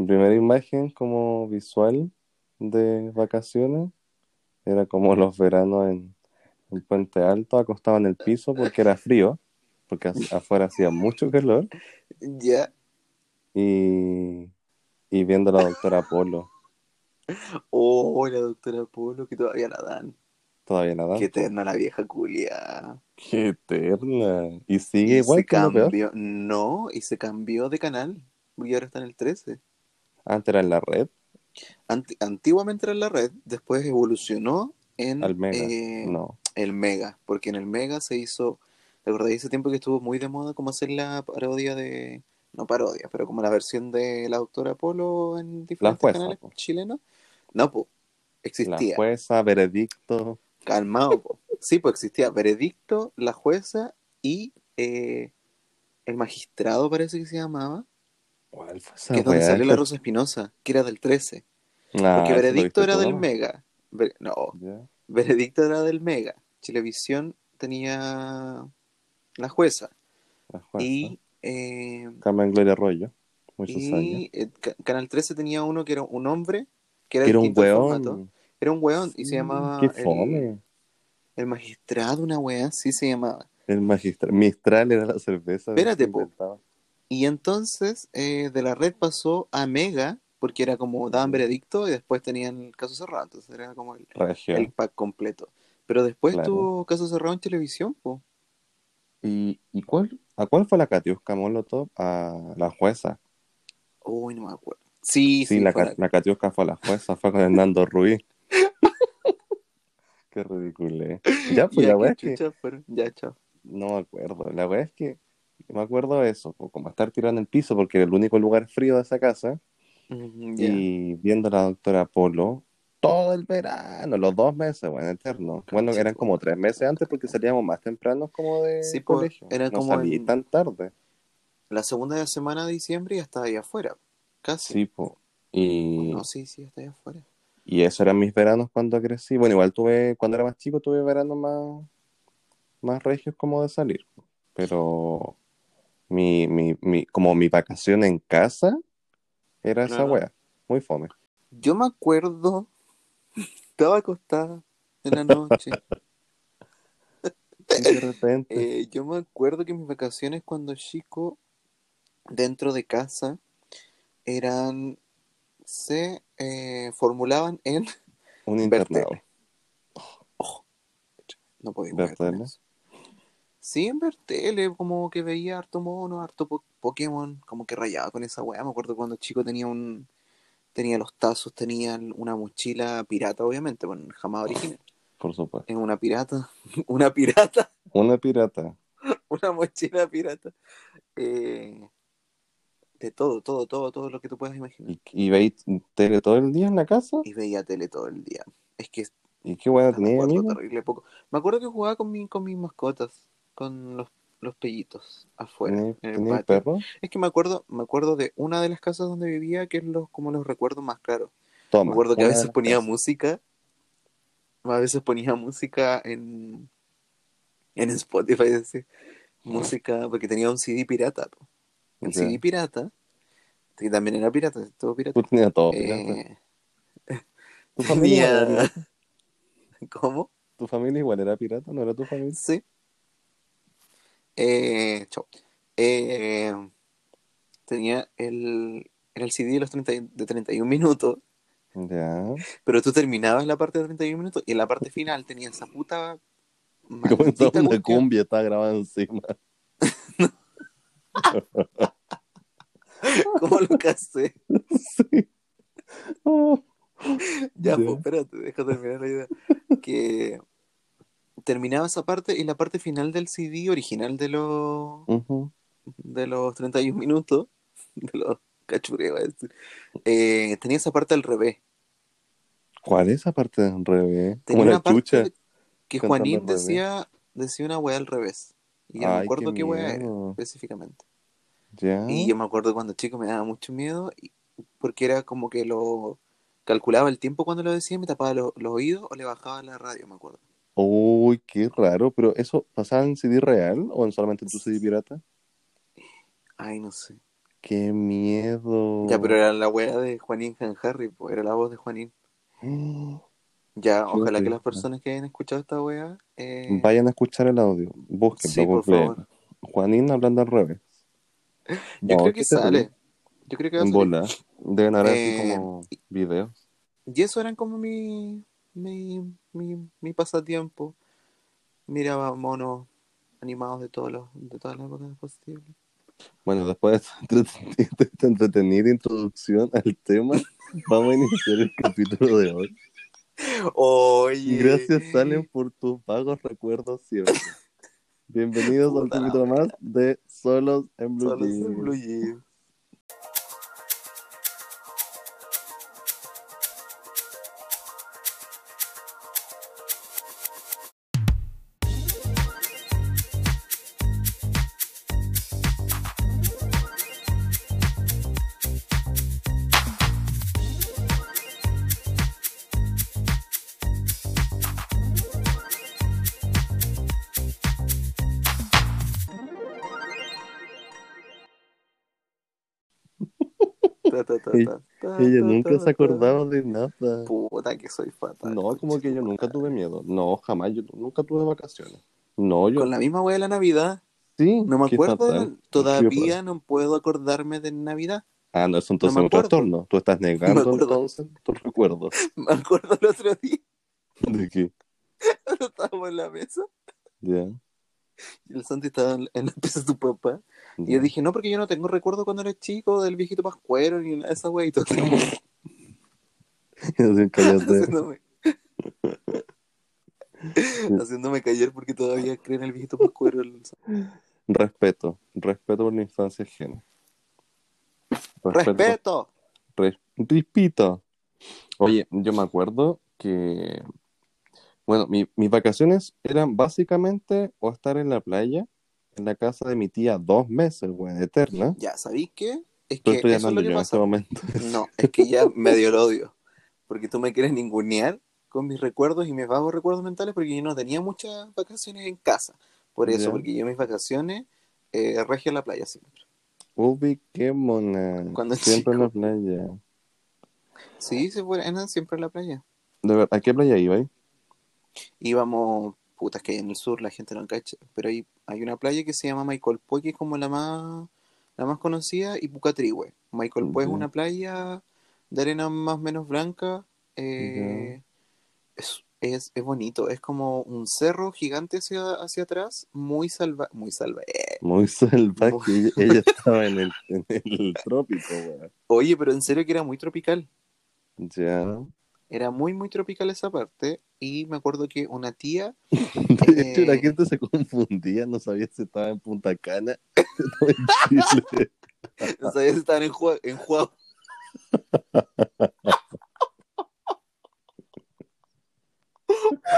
Mi primera imagen como visual de vacaciones era como los veranos en, en Puente Alto, acostado en el piso porque era frío, porque afuera hacía mucho calor, Ya. y, y viendo a la doctora Polo, Oh, la doctora Polo, que todavía la dan. todavía nada. Qué eterna la vieja culia. Qué eterna. Y sigue Y igual se que lo peor. cambió. No, y se cambió de canal. Y ahora está en el 13. Antes era en la red, Anti- antiguamente era en la red, después evolucionó en al Mega. eh, No, el Mega, porque en el Mega se hizo, ¿te acordáis ese tiempo que estuvo muy de moda como hacer la parodia de, no parodia, pero como la versión de la doctora Polo en diferentes jueza, canales po. chilenos? No, pues, la existía, jueza, veredicto. calmado, po. sí, pues existía Veredicto, la jueza y eh, el magistrado parece que se llamaba, ¿Cuál fue esa que es donde salió la Rosa Espinosa, que era del 13, Ah, porque Veredicto era del. Mega, no. Veredicto era del Mega. Chilevisión tenía la jueza. La jueza. Y, eh, Carmen Gloria Arroyo. Muchos años. y eh, Ca- Canal 13 tenía uno que era un hombre, que era, Que era un distinto al formato. weón. Era un weón y se llamaba Qué el, fome. el magistrado, una weá, sí se llamaba. El magistral. Mistral era la cerveza. Espérate, po. inventaba. Y entonces eh, de la red pasó a Mega, porque era como daban veredicto y después tenían el caso cerrado. Entonces era como el, pack completo. Pero después Claro. tuvo caso cerrado en televisión, po. ¿Y, y cuál, a cuál fue la Katiuska Molotov? A la jueza. Uy, no me acuerdo. Sí, Sí, sí, la, la Katiuska fue la jueza, fue con Hernando Ruiz. Qué ridículo. eh. Ya, pues Ya, la weá es que. Ya, chao. No me acuerdo. La weá es que. Me acuerdo de eso, como estar tirado en el piso porque era el único lugar frío de esa casa. Mm. Y viendo a la doctora Polo todo el verano, los dos meses, bueno, eterno. Bueno, eran como tres meses antes porque salíamos más tempranos como de Sí, colegio. era no como salí en- tan tarde. La segunda semana de diciembre ya estaba ahí afuera. Casi. Sí, po. Y, No, sí, sí, está ahí afuera. y eso eran mis veranos cuando crecí. Bueno, igual tuve, cuando era más chico, tuve veranos más, más regios como de salir. Pero mi, mi, mi, como mi vacación en casa era esa wea. Muy fome. Yo me acuerdo, estaba acostada en la noche. Y de repente. Eh, yo me acuerdo que mis vacaciones cuando chico, dentro de casa, eran, se eh, formulaban en, un internado. tele. no podía ¿Ver jugar con tele? eso. Sí, en ver tele, como que veía harto mono, harto po- Pokémon, como que rayaba con esa weá. Me acuerdo cuando chico tenía un, tenía los tazos, tenía una mochila pirata, obviamente, bueno, jamás original. Por supuesto. Es una pirata, una pirata, Una pirata. una mochila pirata. Eh, de todo, todo, todo, todo lo que tú puedas imaginar. ¿Y, y veis tele todo el día en la casa? Y veía tele todo el día. Es que ¿Y qué buena me tenía. Me acuerdo que jugaba con, mi, con mis mascotas, con los, los pellitos afuera, ¿Tenía, en el tenía patio. perro? Es que me acuerdo, me acuerdo de una de las casas donde vivía, que es los, como los recuerdos más claros. Toma. Me acuerdo que a veces ponía casas. música, a veces ponía música en, en Spotify, música, porque tenía un CD pirata. po. El Ya. CD pirata, que también era pirata, todo pirata. Tú tenías todo, pirata. Eh, ¿Tu familia tenía... pirata? ¿Cómo? ¿Tu familia igual era pirata? ¿No era tu familia? Sí. Eh, chau. Eh, tenía el, era el CD de los 30, y- de 31 minutos, Ya. pero tú terminabas la parte de 31 minutos y en la parte final tenía esa puta Comenzaba una cumbia, estaba grabada encima. ¿Cómo lo casé? Sí. Oh. Ya, Ya. pues, espérate, deja terminar la idea. Que terminaba esa parte y la parte final del CD original de los Ujú. de los 31 minutos, de los cachureos, eh, tenía esa parte al revés. ¿Cuál es esa parte del revés? Tenía Como una la chucha. parte que Juanín al decía, decía una weá al revés. Y yo me acuerdo qué, weá era específicamente. Ya. Y yo me acuerdo cuando chico me daba mucho miedo porque era como que lo calculaba el tiempo cuando lo decía, me tapaba lo- los oídos o le bajaba la radio, me acuerdo. Uy, qué raro. Pero ¿eso pasaba en CD real o en solamente en tu CD pirata? Ay, no sé. qué miedo. Ya, pero era la wea de Juanín Han Harry, pues, era la voz de Juanín. Ya, Qué ojalá que las personas que hayan escuchado esta wea. eh, Vayan a escuchar el audio. Búsquenlo. Sí, por favor. Juanín hablando al revés. Yo No, creo que sale. Yo creo que va a En salir. bola. Deben haber Eh, así como videos. Y eso eran como mi, mi, mi, mi pasatiempo. Miraba monos animados de, todos los, de todas las épocas posibles. Bueno, después de esta- entretenida introducción al tema, vamos a iniciar el capítulo de hoy. Oye. Gracias, Salen, por tus vagos recuerdos siempre. Bienvenidos a un Puta capítulo más de Solos en Blue Solo Jeans. en Blue Jeans. Ella- nunca se acordaba de nada. Puta que soy fatal. No, como que yo nunca tuve miedo. No, jamás. Yo nunca tuve vacaciones. No, yo Con la misma wea de la Navidad. sí. No me acuerdo. Todavía no puedo acordarme de Navidad. Ah, no, eso entonces No un trastorno. Tú estás negando acuerdo. entonces tus recuerdos. Me acuerdo el otro día. ¿De qué? Estábamos en la mesa. Ya. El Santi estaba en en la pieza de su papá. Y yo dije, no, porque yo no tengo recuerdo cuando era chico del viejito pascuero ni nada de esa wea. Y todo haciéndome, haciéndome callar porque todavía creen en el viejito pascuero. el. Respeto. Respeto por la infancia ajena. ¡Respeto! Res- Rispito. Oye, yo me acuerdo que, bueno, mi- mis vacaciones eran básicamente o estar en la playa, en la casa de mi tía dos meses, weón, eterna. Ya, ¿sabéis qué? Es que estoy eso es lo que yo en este pasa. momento. No, es que ya medio lo odio. Porque tú me quieres ningunear con mis recuerdos y mis vagos recuerdos mentales porque yo no tenía muchas vacaciones en casa. Por eso, Ya. porque yo mis vacaciones eh, regio en la playa siempre. Ubiquémonos. Cuando Siempre en la playa. Sí, se fue, eran siempre en la playa. De verdad, ¿a qué playa iba ahí? Íbamos, putas que en el sur la gente no cacha, pero hay, hay una playa que se llama Michael Poe, que es como la más, la más conocida, y Pucatrihue. Michael Poe es una playa de arena más o menos blanca. eh, es, es, es bonito, es como un cerro gigante hacia, hacia atrás, muy salva, muy salva. eh. Muy salvaje. Muy- Ella, ella estaba en el, en el trópico, weón. Oye, pero en serio que era muy tropical. Ya. Era muy, muy tropical esa parte. Y me acuerdo que una tía De hecho, la Eh. gente se confundía, no sabía si estaba en Punta Cana o en Chile. no sabía si estaban en, Jua- en.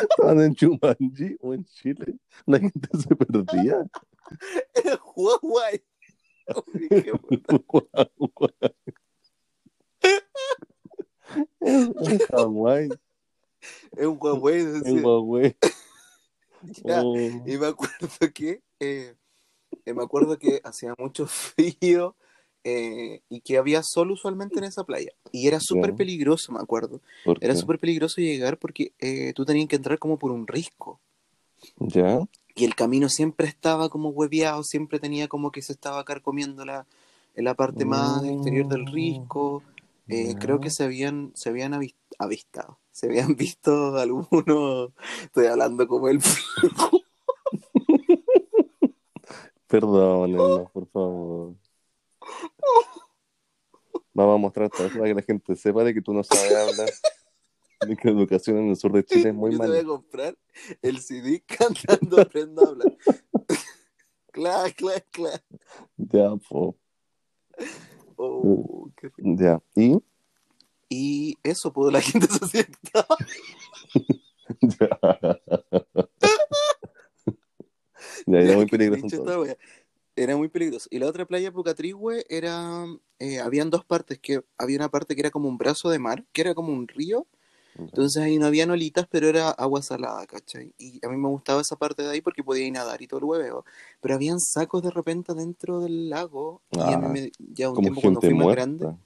Estaban en Chumanji o en Chile. La gente se perdía. En Huawei. Uy, qué En en Hawái, En Huawei, decía. en Huawei. Ya. Oh, Y me acuerdo que eh, eh, me acuerdo que hacía mucho frío eh, y que había sol usualmente en esa playa. Y era súper peligroso, me acuerdo. ¿por Era súper peligroso llegar porque eh, tú tenías que entrar como por un risco. ¿Ya? Y el camino siempre estaba como hueveado, siempre tenía como que se estaba carcomiendo la, en la parte más exterior del risco. Eh, creo que se habían, se habían avis- avistado, se habían visto algunos, estoy hablando como el Perdónenos, por favor. Vamos a mostrar todo para que la gente sepa de que tú no sabes hablar. De que la educación en el sur de Chile es muy Yo te voy a mala. comprar el CD cantando Aprendo a hablar. clac, clac, clac. Ya, po. Oh, qué feo. Ya. ¿Y? Y eso, pues la gente se Ya. Ya, era muy peligroso Era muy peligroso. Y la otra playa, Pucatrihue, era. eh, habían dos partes. que Había una parte que era como un brazo de mar, que era como un río, Entonces ahí no habían olitas, pero era agua salada, ¿cachai? Y a mí me gustaba esa parte de ahí porque podía ir nadar y todo el hueveo. Pero habían sacos de repente dentro del lago. y a mí Ah, me- ya un Como tiempo cuando fui más muerta. grande,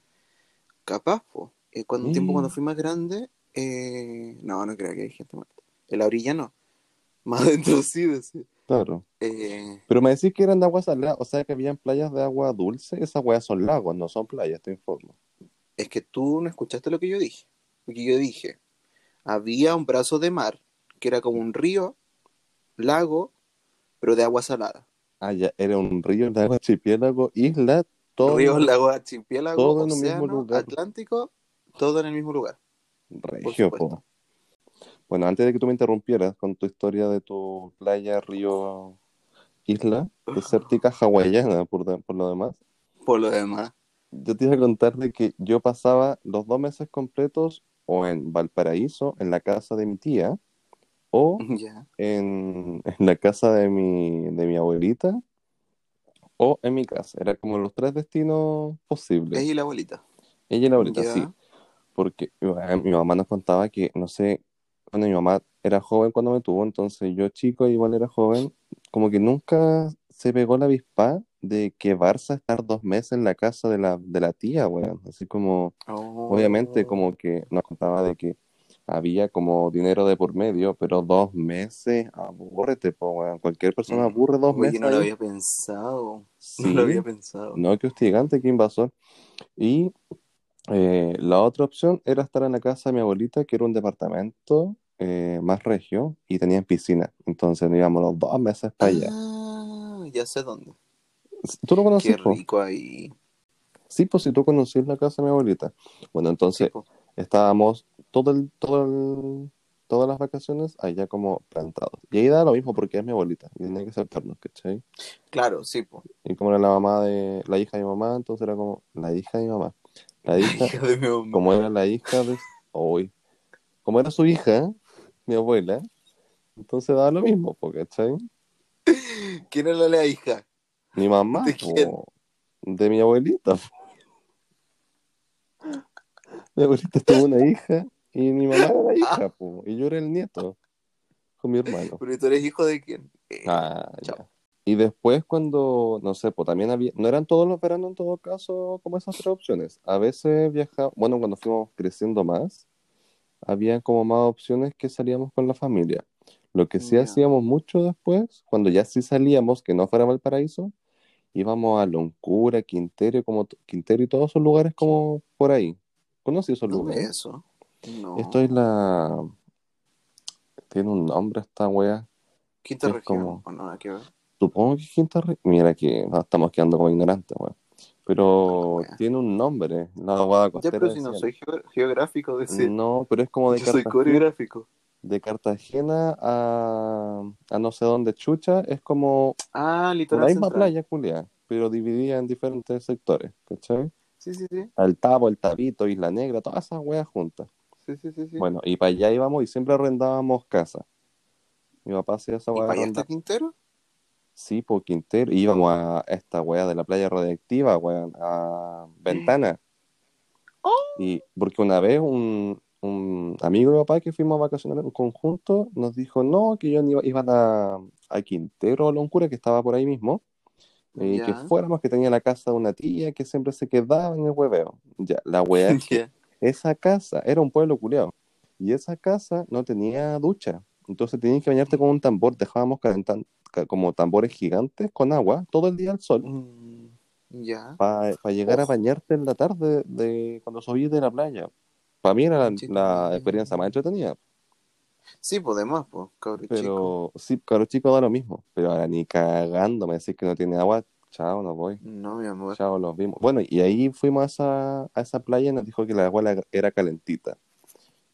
capaz, po. Eh, cuando un tiempo cuando Mm. fui más grande, eh, no, no creo que hay gente muerta. En la orilla no. Más adentro sí, decía. Claro. Eh, Pero me decís que eran de agua salada, o sea que habían playas de agua dulce. Esas weas son lagos, no son playas, te informo. es que tú no escuchaste lo que yo dije. Porque yo dije, había un brazo de mar que era como un río, lago, pero de agua salada. Ah, ya, era un río agua archipiélago, isla, todo Ríos, lagos, archipiélago, todo en un mismo océano, lugar. Atlántico, todo en el mismo lugar. regio, po. Bueno, antes de que tú me interrumpieras con tu historia de tu playa, río, isla, desértica hawaiana, por, de- por lo demás, Por lo demás. yo te iba a contar de que yo pasaba los dos meses completos o en Valparaíso, en la casa de mi tía, o en, en la casa de mi, de mi abuelita, o en mi casa. Era como los tres destinos posibles. Ella y la abuelita. Ella y la abuelita, sí. Porque mi mamá- mi mamá nos contaba que, no sé, cuando mi mamá era joven cuando me tuvo, entonces yo chico igual era joven, como que nunca se pegó la avispa de que Barça estar dos meses en la casa de la, de la tía, weón. Así como, Oh. obviamente como que nos contaba de que había como dinero de por medio, pero dos meses, abúrrete, po, weón. Cualquier persona Mm. aburre dos Oye, meses no lo ahí. había pensado. Sí. No lo había pensado. No, que hostigante, que invasor. Y eh, la otra opción era estar en la casa de mi abuelita, que era un departamento eh, más regio y tenían piscina. Entonces nos íbamos los dos meses para allá. Ah, ya sé dónde. ¿Tú lo Qué conoces? po? rico ahí. Sí, pues si tú conocías la casa de mi abuelita. Bueno, entonces Sí, estábamos todo el, todo el- todas las vacaciones allá como plantados. Y ahí da lo mismo porque es mi abuelita y tenía que aceptarnos, ¿cachai? Claro, sí, po. Y como era la mamá de la hija de mi mamá, entonces era como la hija de mi mamá. La hija, Hija de mi mamá. como era la hija de hoy, como era su hija, mi abuela, entonces daba lo mismo, ¿cachai? ¿Quién era la hija? Mi mamá, ¿De quién? de mi abuelita. Mi abuelita tuvo una hija y mi mamá era la hija, po, y yo era el nieto con mi hermano. Pero tú eres hijo de quién? Eh, Ah, chao. ya. Y después cuando, no sé, pues también había, no eran todos los veranos en todo caso como esas tres opciones. A veces viajaba, bueno, cuando fuimos creciendo más, había como más opciones que salíamos con la familia. Lo que sí hacíamos mucho después, cuando ya sí salíamos, que no fuera Valparaíso, íbamos a Loncura, Quintero, como Quintero y todos esos lugares como por ahí. ¿Conocí esos ¿Dónde es lugares? eso? No. Esto es la... Tiene un nombre esta wea. Quinta es región. como- ¿O no? Que ver. Supongo que Quinta Re- Mira que nos estamos quedando como ignorantes, weón. Pero Wea. tiene un nombre, la guada Ya, costera. pero si no soy geo- geográfico, decir. No, pero es como de Yo soy coreográfico. De Cartagena a, a no sé dónde chucha, es como Ah, la litoral misma central. playa, culia, pero dividida en diferentes sectores, ¿cachai? Sí, sí, sí. El Tabo, el Tabito, Isla Negra, todas esas weas juntas. Sí, sí, sí. sí. Bueno, y para allá íbamos y siempre arrendábamos casa. Mi papá hacía esa ¿Y wea de para allá está Quintero? Sí, por Quintero. Y íbamos a esta weá de la playa radiactiva, weón, a Ventana. Oh. Y porque una vez un, un amigo de mi papá que fuimos a vacacionar en conjunto nos dijo, no, que ellos iba- iban a, a Quintero, a Loncura, que estaba por ahí mismo, y que Ya. fuéramos, que tenía la casa de una tía que siempre se quedaba en el hueveo. Ya, la es que Ya. esa casa era un pueblo culiao. Y esa casa no tenía ducha. Entonces tenías que bañarte con un tambor. Dejábamos calentando como tambores gigantes con agua todo el día al sol Mm, Ya. para llegar a bañarte en la tarde de cuando subís de la playa. Para mí era la, la experiencia más entretenida. Sí, podemos, pues, cabrón chico. Pero sí, caro chico da lo mismo. Pero ahora ni cagando me decís que no tiene agua. Chao, no voy. No, mi amor. Chao, los vimos. Bueno, y ahí fuimos a esa, a esa playa y nos dijo que la agua era calentita.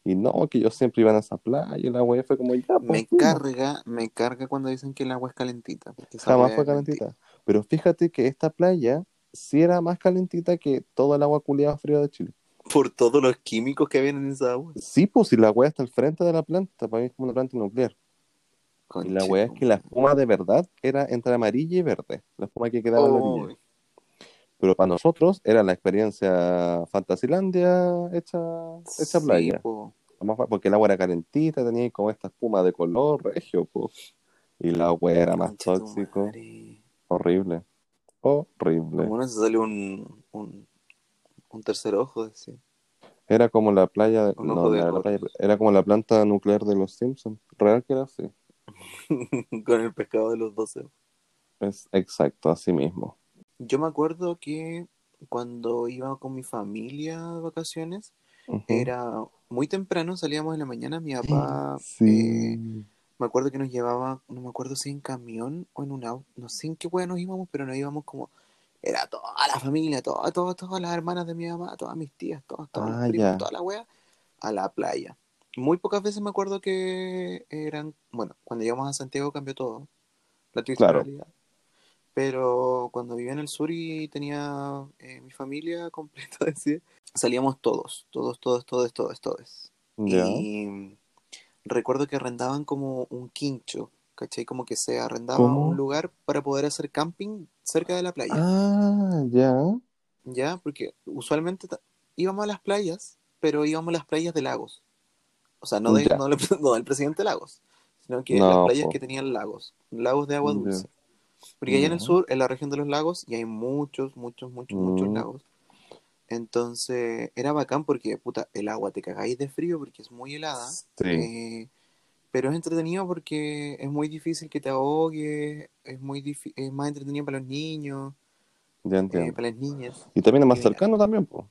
Y no, que yo siempre iba a esa playa y la agua fue como ya, pues, Me fuimos. carga, me carga cuando dicen que el agua es calentita. Jamás fue calentita. Pero fíjate que esta playa sí era más calentita que todo el agua culiada fría de Chile. Por todos los químicos que habían en esa agua. Sí, pues si la weá está al frente de la planta, para mí es como una planta nuclear. Y la weá es que la espuma de verdad era entre amarilla y verde. La espuma que quedaba en la orilla. Uy, Pero para nosotros era la experiencia Fantasilandia hecha, hecha sí, playa. po. porque el agua era calentita, tenía como esta espuma de color regio, po. Y el agua era más tóxico. Horrible. Horrible. Como se sale un, un, un tercer ojo, decía. Era como la playa, de- no, de era la playa, era como la planta nuclear de los Simpsons. Real que era así. Con el pescado de los 12 ojos. Es exacto, así mismo. Yo me acuerdo que cuando iba con mi familia de vacaciones, Ujú. era muy temprano, salíamos en la mañana, mi papá, eh, Sí. me acuerdo que nos llevaba, no me acuerdo si en camión o en un auto, no sé en qué hueá nos íbamos, pero nos íbamos como, era toda la familia, todas, todas, todas las hermanas de mi mamá, todas mis tías, todas, todos Ah, primos, toda la wea, a la playa. Muy pocas veces me acuerdo que eran, bueno, cuando llegamos a Santiago cambió todo, la triste Claro. realidad. Pero cuando vivía en el sur y tenía eh, mi familia completa, decía, salíamos todos, todos, todos, todos, todos, todos. Y recuerdo que arrendaban como un quincho, ¿cachai? Como que se arrendaba ¿Cómo? un lugar para poder hacer camping cerca de la playa, Ah, ya. ¿ya? Porque usualmente íbamos a las playas, pero íbamos a las playas de lagos. O sea, no, de, no, del- no del presidente Lagos, sino que No, las playas po. que tenían lagos, lagos de agua dulce. Porque allá en el sur, en la región de los lagos, y hay muchos, muchos, muchos, muchos Mm. lagos. Entonces, era bacán porque, puta, el agua te cagáis de frío porque es muy helada. Sí. eh, pero es entretenido porque es muy difícil que te ahogues, es muy es más entretenido para los niños, Ya eh, entiendo. para las niñas. Y también es más Eh, cercano también, pues.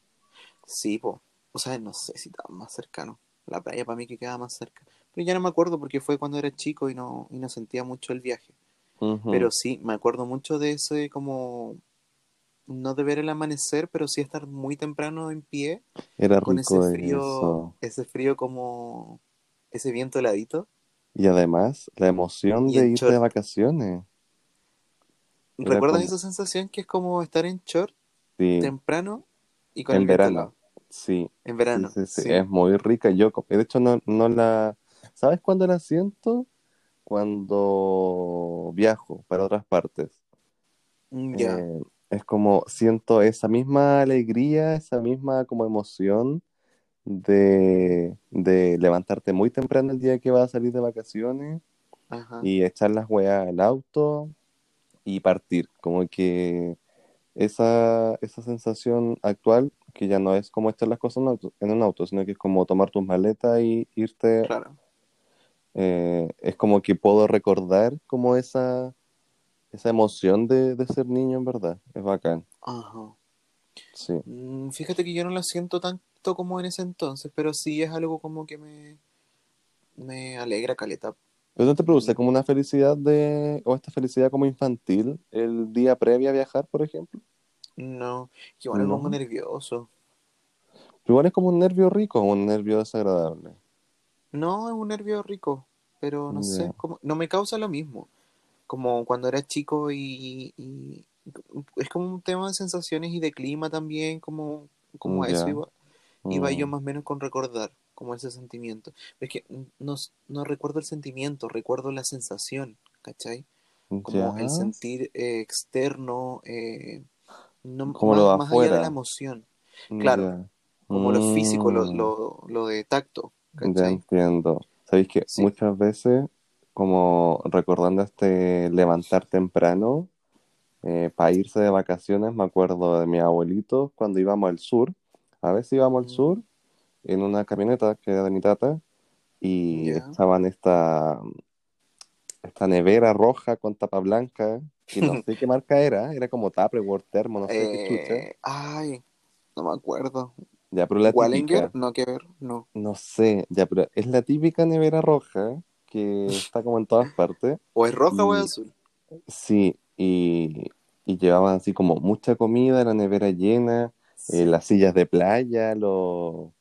Sí, po. O sea, no sé si estaba más cercano. La playa para mí que quedaba más cerca. Pero ya no me acuerdo porque fue cuando era chico y no, y no sentía mucho el viaje. Pero sí, me acuerdo mucho de ese como no de ver el amanecer, pero sí estar muy temprano en pie Era con ese rico frío, eso. ese frío como ese viento heladito. Y además, la emoción Y de irte short. de vacaciones. ¿Recuerdas como- esa sensación que es como estar en short Sí, temprano y con en el verano. Sí, En verano. sí, sí, sí. Es muy rica. Yo, de hecho, no, no la... ¿Sabes cuándo la siento? Cuando viajo para otras partes. Mm, Ya, Eh, es como siento esa misma alegría, esa misma como emoción de, de levantarte muy temprano el día que vas a salir de vacaciones ajá. y echar las weas al auto y partir. Como que esa, esa sensación actual, que ya no es como echar las cosas en un auto, en un auto, sino que es como tomar tus maletas y irte, Claro. eh, es como que puedo recordar como esa, esa emoción de, de ser niño en verdad. Es bacán. Ajá. Sí. Mm, Fíjate que yo no lo siento como en ese entonces, pero sí es algo como que me, me alegra caleta. ¿Pero no te produce Y- como una felicidad de, o esta felicidad como infantil el día previo a viajar, por ejemplo? No, que igual No. pongo nervioso. Igual es como un nervio rico o un nervio desagradable. No, es un nervio rico, pero no sé, como, no me causa lo mismo. Como cuando era chico y, y- es como un tema de sensaciones y de clima también, como, como eso Ya. Iba, yo Mm, más o menos con recordar, como ese sentimiento. Es que no, no recuerdo el sentimiento, recuerdo la sensación, ¿cachai? Como ya. el sentir eh, externo, eh, no, Como más, lo más allá de la emoción, claro. Ya. como lo físico, lo, Mm, lo, lo de tacto, ya ¿cachai? entiendo. Sabéis que Sí. muchas veces, como recordando este levantar temprano, para irse de vacaciones, me acuerdo de mis abuelitos cuando íbamos al sur. A veces íbamos al sur en una camioneta que era de mi tata y Ya. estaban esta, esta nevera roja con tapa blanca, que no sé qué marca era, era como Tupperware, Termo, no sé qué chucha. Eh, ay, no me acuerdo. Ya, pero la típica, no que ver, no. no sé, ya, pero es la típica nevera roja que está como en todas partes. O es roja o es Y- azul. Sí, y, y llevaban así como mucha comida, la nevera llena. Eh, las sillas de playa, los,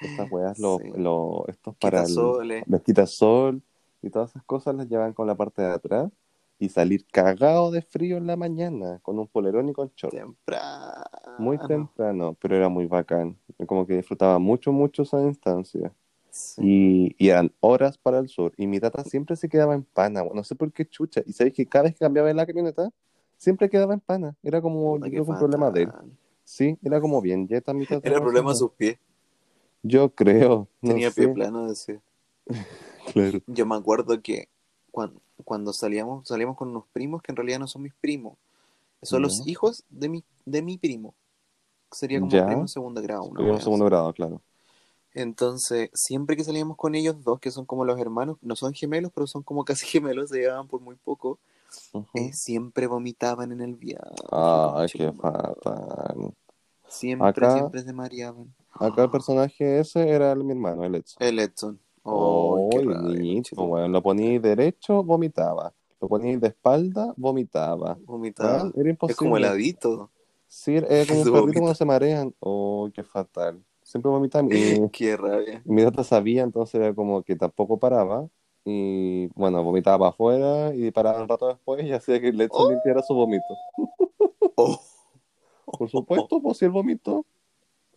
estas weas, los, Sí. los- estos para Quitasoles. los quitasol y todas esas cosas las llevan con la parte de atrás y salir cagado de frío en la mañana con un polerón y con short. Temprano. Muy temprano, pero era muy bacán. Como que disfrutaba mucho, mucho esa instancia. Sí. Y, y eran horas para el sur. Y mi tata siempre se quedaba en pana. No sé por qué chucha. Y sabéis que cada vez que cambiaba de la camioneta, siempre quedaba en pana. Era como, yo un problema de él. Sí, era como bien. Ya está mi tata. Era problema de sus pies. Yo creo, no Tenía pie plano, decía. Claro. Yo me acuerdo que cuando, cuando salíamos, salíamos con unos primos que en realidad no son mis primos, son los hijos de mi, de mi primo. Sería como Ya. primo segundo grado. wea segundo grado, claro. Entonces, siempre que salíamos con ellos dos, que son como los hermanos, no son gemelos, pero son como casi gemelos, se llevaban por muy poco, Eh, siempre vomitaban en el viaje. Ay, qué fatal. Siempre, Acá- siempre se mareaban. Acá el personaje ese era el- mi hermano, el Edson. El Edson. Oh, Oh, qué weón. Lo ponía derecho, vomitaba. Lo ponía de espalda, vomitaba. Vomitaba. Era imposible. Es como heladito. Sí, era como un perrito cuando se marean. Oh, qué fatal. Siempre vomitaba. Qué rabia. mi tata sabía, entonces era como que tampoco paraba. Y bueno, vomitaba para afuera y paraba un rato después y hacía que Edson Oh. limpiara su vómito. Oh. Por supuesto, pues si él vomitó.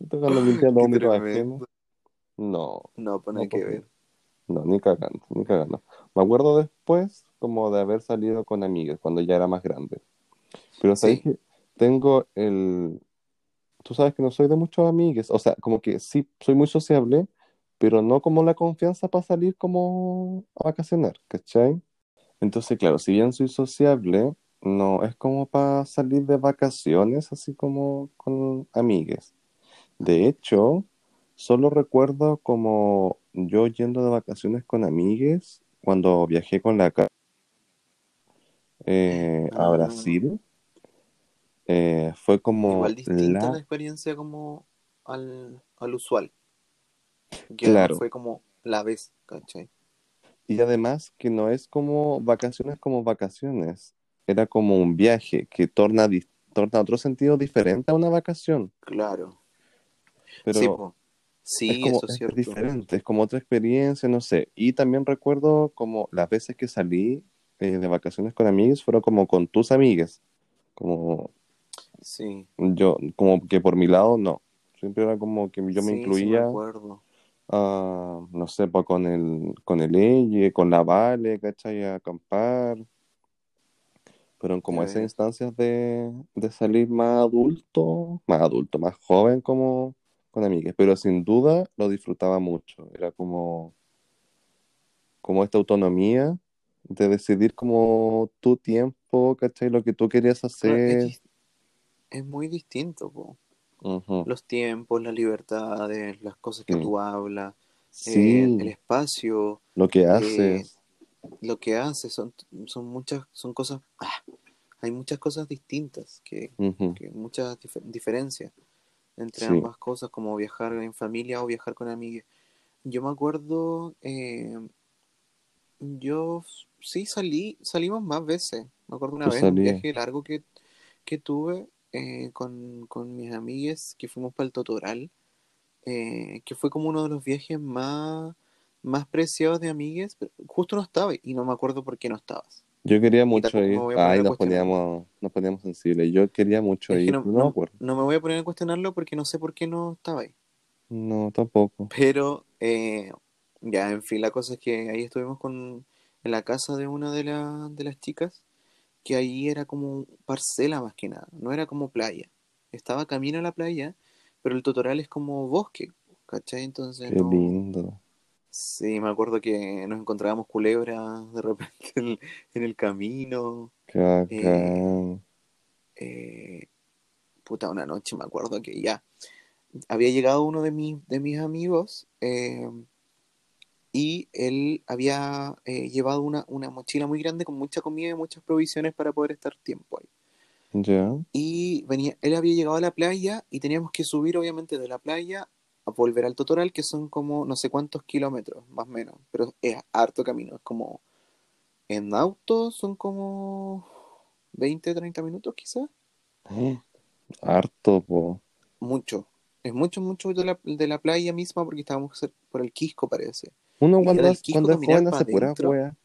Ajenos. No, No, pues No, que pues, ver. no, ni cagando, ni cagando. Me acuerdo después como de haber salido con amigas cuando ya era más grande. Pero sabes Sí. que tengo el... Tú sabes que no soy de muchos amigues. O sea, como que sí, soy muy sociable, pero no como la confianza para salir como a vacacionar, ¿cachai? Entonces, claro, si bien soy sociable, no es como para salir de vacaciones así como con amigues. De hecho, solo recuerdo como yo yendo de vacaciones con amigues cuando viajé con la eh, a Ah. Brasil. Eh, fue como Igual distinta la... la experiencia como al, al usual. Que Claro. fue como la vez, ¿cachai? Y además que no es como vacaciones como vacaciones. Era como un viaje que torna, torna otro sentido diferente a una vacación. Claro. Pero sí, sí es como eso es cierto. diferente, es como otra experiencia, no sé. Y también recuerdo como las veces que salí eh, de vacaciones con amigos fueron como con tus amigas. Como Sí. yo, como que por mi lado no. Siempre era como que yo me Sí, sí me incluía, acuerdo. Ah, no sé, pues con el, con el Elle, con la Vale, ¿cachai? A acampar. Pero en como esas instancias de, de salir más adulto, más adulto, más joven como con amigas. Pero sin duda lo disfrutaba mucho. Era como, como esta autonomía de decidir como tu tiempo, ¿cachai? Lo que tú querías es, hacer. es muy distinto, po. Los tiempos, las libertades, las cosas que Sí. tú hablas, eh, Sí, el espacio, lo que eh, haces. lo que haces, son, son muchas, son cosas, ah, hay muchas cosas distintas, que, Ujú. que muchas dif- diferencias entre Sí. ambas cosas, como viajar en familia o viajar con amigos. Yo me acuerdo, eh, yo sí salí, salimos más veces. Me acuerdo una vez un viaje largo que, que tuve eh, con, con mis amigues que fuimos para el Totoral, eh, que fue como uno de los viajes más, más preciados de amigues, pero justo no estaba y no me acuerdo por qué no estabas. Yo quería mucho me ir. voy a poner Ay, a nos poníamos, nos poníamos sensibles. Yo quería mucho Es que ir, no, no me no, acuerdo. no me voy a poner a cuestionarlo porque no sé por qué no estaba ahí. No, tampoco. Pero eh, ya, en fin, la cosa es que ahí estuvimos con, en la casa de una de, la- de las chicas, que ahí era como parcela más que nada, no era como playa. Estaba camino a la playa, pero el Totoral es como bosque, ¿cachai? Entonces Qué no... lindo. Sí, me acuerdo que nos encontrábamos culebras de repente en el, en el camino. Eh, eh, puta, una noche me acuerdo que ya había llegado uno de mis, de mis amigos eh, y él había eh, llevado una, una mochila muy grande con mucha comida y muchas provisiones para poder estar tiempo ahí. Ya. Y venía, él había llegado a la playa y teníamos que subir obviamente de la playa a volver al Totoral, que son como no sé cuántos kilómetros, más o menos, pero es harto camino, es como en auto son como 20, 30 minutos quizás, Harto, po. mucho. Es mucho, mucho de la, de la playa misma porque estábamos por el Quisco, parece. Uno cuando, es- cuando es joven hace pura wea.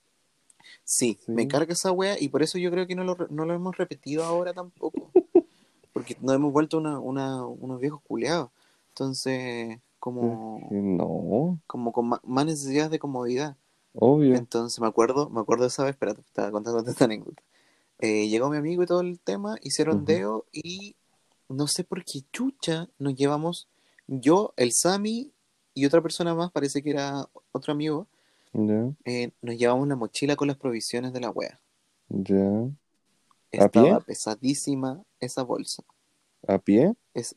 Sí, Sí. me carga esa wea y por eso yo creo que no lo, no lo hemos repetido ahora tampoco. Porque nos hemos vuelto una, una- unos viejos culeados. Entonces, como, no, como con ma- más necesidades de comodidad. obvio. Entonces me acuerdo, me acuerdo esa vez, espérate, estaba contándote esta anécdota. Eh, llegó mi amigo y todo el tema, hicieron deo y no sé por qué chucha nos llevamos yo, el Sami y otra persona más, parece que era otro amigo, eh, nos llevamos la mochila con las provisiones de la wea. ya. ¿A Estaba pie? pesadísima esa bolsa. ¿A pie? Es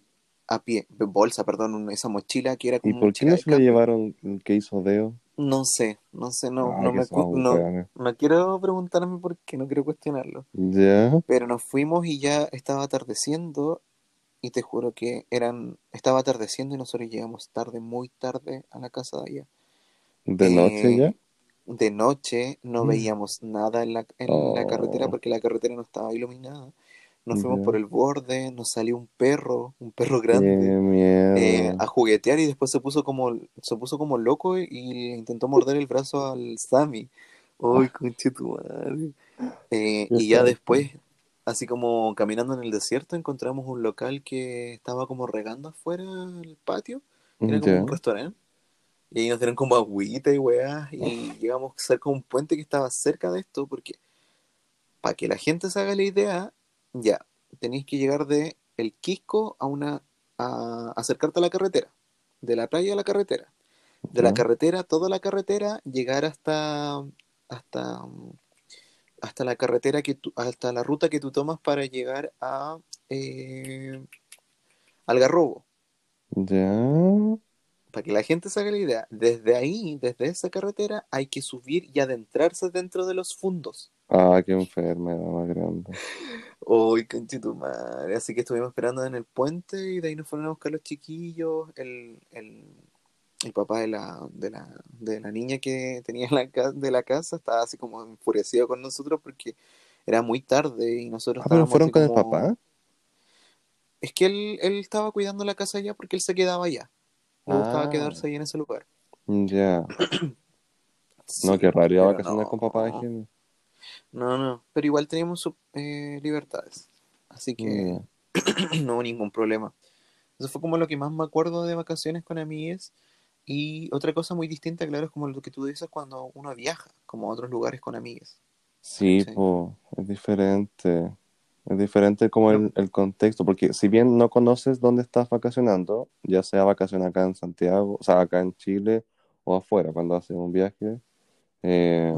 a pie, bolsa, perdón, esa mochila que era ¿Y como por qué no se campo. llevaron que hizo Deo? No sé, no sé, no, Ah, no me no, no quiero preguntarme por qué, no quiero cuestionarlo. Ya, Pero nos fuimos y ya estaba atardeciendo y te juro que eran, estaba atardeciendo y nosotros llegamos tarde, muy tarde a la casa de allá. de noche ya. Eh, de noche no Mm. veíamos nada en la, en la carretera Oh, porque la carretera no estaba iluminada. Nos fuimos ya. por el borde, nos salió un perro, un perro grande, eh, miedo. a juguetear y después se puso como, se puso como loco y, le intentó morder el brazo al Sammy. ¡Ay, conche tu madre! Eh, y ya después, así como caminando en el desierto, encontramos un local que estaba como regando afuera el patio. Era como Ya, un restaurante. Y ahí nos dieron como agüita y weá. Y llegamos cerca de un puente que estaba cerca de esto. Porque para que la gente se haga la idea, ya, tenéis que llegar de el Quisco a una. a acercarte a la carretera. De la playa a la carretera. De la carretera, toda la carretera, llegar hasta. hasta. Hasta la carretera que tú, hasta la ruta que tú tomas para llegar a eh, Algarrobo. Ya. Para que la gente se haga la idea, desde ahí, desde esa carretera, hay que subir y adentrarse dentro de los fundos. Ah, qué enfermedad más grande. Uy, conchito madre. Así que estuvimos esperando en el puente y de ahí nos fueron a buscar los chiquillos. El, el, el papá de la, de, la, de la niña que tenía la, de la casa estaba así como enfurecido con nosotros porque era muy tarde y nosotros Ah, pero estábamos fueron con el papá. Es que él, él estaba cuidando la casa allá porque él se quedaba allá. Le gustaba Ah, quedarse ahí en ese lugar. ya. No, Sí, qué raro ir a vacaciones con papá no. ajeno. No, no, pero igual teníamos eh, libertades, así que no hubo ningún problema. Eso fue como lo que más me acuerdo de vacaciones con amigues. Y otra cosa muy distinta, claro, es como lo que tú dices cuando uno viaja, como a otros lugares con amigues. Sí, ¿cachai? po, es diferente. Es diferente como el, el contexto, porque si bien no conoces dónde estás vacacionando, ya sea vacaciones acá en Santiago, o sea, acá en Chile o afuera, cuando haces un viaje, eh,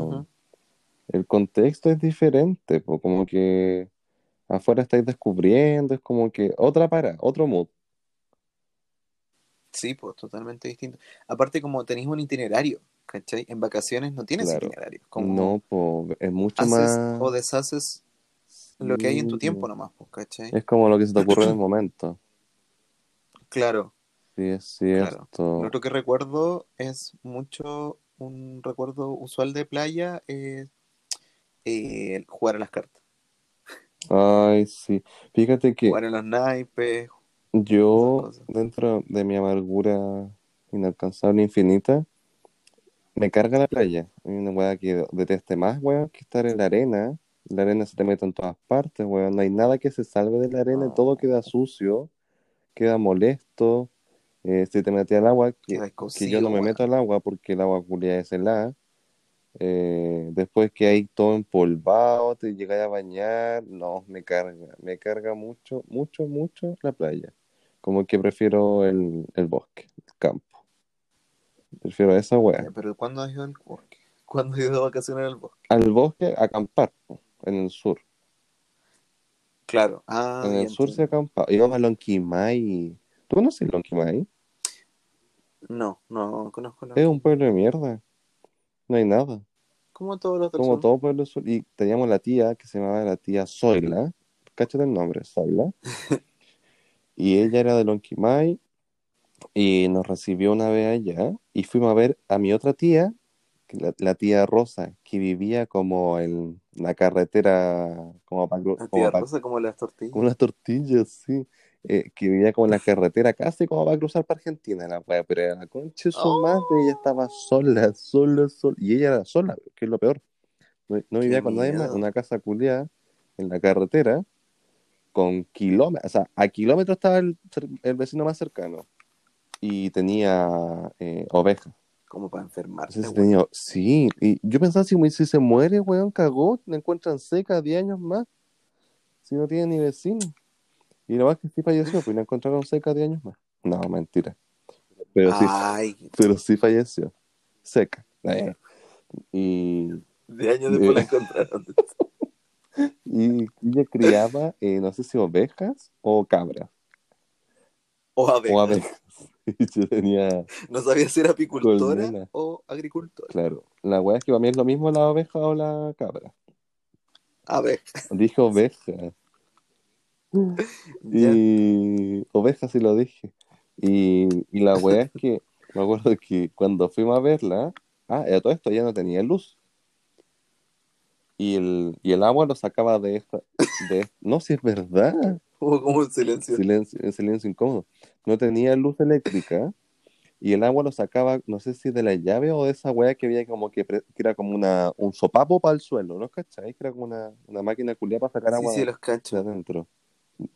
el contexto es diferente, po, como que afuera estáis descubriendo, es como que otra para, otro mood, Sí, pues totalmente distinto. Aparte, como tenéis un itinerario, ¿cachai? En vacaciones no tienes claro. itinerario. Como No, po, es mucho haces más, o deshaces lo que hay en tu sí, tiempo nomás, pues, ¿cachai? es como lo que se te ocurre en el momento. Claro, Sí, es claro. Lo cierto. otro que recuerdo es mucho, un recuerdo usual de playa, es eh, jugar a las cartas. Ay, sí. Fíjate que Jugar a los naipes, yo, dentro de mi amargura inalcanzable infinita, me carga la playa. Hay una weá que deteste más, weón, que estar en la arena. La arena se te mete en todas partes, weón. No hay nada que se salve de la arena todo queda sucio, queda molesto. Eh, si te metes al agua, que, yo no me meto al agua porque el agua culia es helada. Eh, después que hay todo empolvado, te llegas a bañar, no, me carga, me carga mucho, mucho, mucho la playa. Como que prefiero el, el bosque, el campo. Prefiero esa wea. Pero ¿cuándo has ido al bosque? ¿Cuándo has ido de vacaciones al bosque? Al bosque, a acampar, en el sur. Claro. Ah, En el sur se acampa. Íbamos a Lonquimay. ¿Tú conoces Lonquimay? No, no conozco Es un pueblo de mierda. No hay nada. Como todos los Como todo pueblo del sur. Y teníamos la tía que se llamaba la tía Zoila. Cáchate el nombre, Zoila. Y ella era de Lonquimay. Y nos recibió una vez allá. Y fuimos a ver a mi otra tía, la, la tía Rosa, que vivía como en la carretera, como para, La como tía para, Rosa como las con tortillas. unas tortillas, sí. Eh, que vivía como en la carretera, casi como para cruzar para Argentina, la wea, pero era la concha de su madre, ella ¡Oh! estaba sola, sola, sola. Y ella era sola, que es lo peor. No, no ¡Qué vivía con nadie más, una casa culiada en la carretera, con kilómetros, o sea, a kilómetros estaba el, vecino más cercano. Y tenía eh, ovejas. Como para tenía, sí, y yo pensaba, si, si se muere, weón, cagó, la encuentran seca 10 años más, si no tiene ni vecino. Y lo más que sí falleció, pues la encontraron seca 10 años más. No, mentira. pero sí, Ay, pero sí falleció. Seca. Eh, Y, de años después la encontraron. y ella criaba, eh, no sé si ovejas o cabras. O abejas. O abejas. Y yo tenía, No sabía si era apicultora Colmena. o agricultora. claro, la weá es que para mí es lo mismo la oveja o la cabra. Abeja. Dije oveja. Y oveja sí lo dije. Y, y la weá es que me acuerdo que cuando fuimos a verla, ah, a todo esto ya no tenía luz. Y el, y el agua lo sacaba de esta, de, no, si es verdad, Hubo como un silencio. silencio, silencio incómodo. No tenía luz eléctrica y el agua lo sacaba, no sé si de la llave o de esa weá que había como que, que era como una, un sopapo para el suelo, ¿no? ¿Cachai? Que era como una, una máquina culiada para sacar Sí, agua sí, los de cacho. adentro.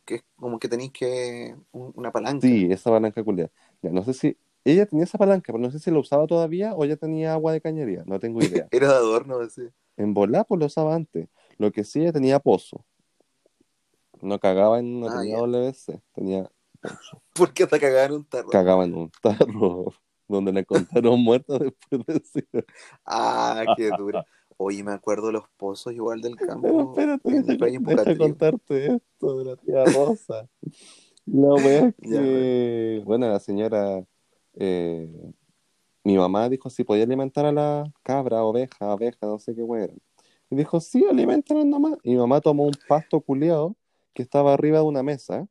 Que es como que tenéis que. un- una palanca. Sí, esa palanca culiada. Ya, no sé si ella tenía esa palanca, pero no sé si la usaba todavía o ya tenía agua de cañería, no tengo idea. Era de adorno, así. En volá, pues lo usaba antes. Lo que sí, tenía pozo. No cagaba en, no Ah, tenía. WC, tenía pozo. Porque hasta cagaba en un tarro. Cagaba en un tarro donde la encontraron muerta después de decir. Ah, qué dura. Oye, me acuerdo de los pozos igual del Pero campo. espérate, en deja, deja contarte esto de la tía Rosa. La wea es Ya, que, bueno, la señora, eh, mi mamá dijo si podía alimentar a la cabra, oveja, abeja, no sé qué wea era. Y dijo, sí, alimentan nomás. Y mi mamá tomó un pasto culeado que estaba arriba de una mesa.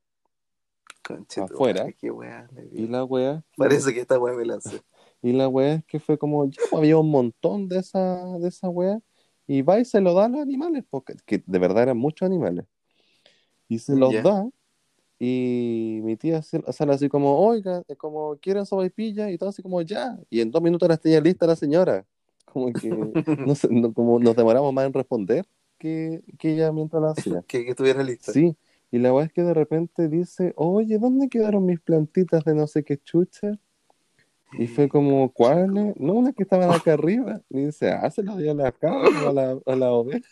Conche tu afuera. Qué le Y la wea, Parece que esta weá me la sé. y la wea es que fue como, ya pues, había un montón de esa, de esa wea. Y va y se lo da a los animales, porque que de verdad eran muchos animales. Y se los da. Y mi tía sale así como, oiga, eh, como quieren sopaipilla y todo así como ya. Y en dos minutos las tenía lista la señora. Como que no sé, no- como nos demoramos más en responder que, que ella mientras la hacía. que, que estuviera lista. Sí. Y la weá es que de repente dice, oye, ¿dónde quedaron mis plantitas de no sé qué chucha? Y fue como, ¿cuáles? No, unas que estaban acá arriba. Y dice, ah, se las di a la cabra o a la, a la oveja.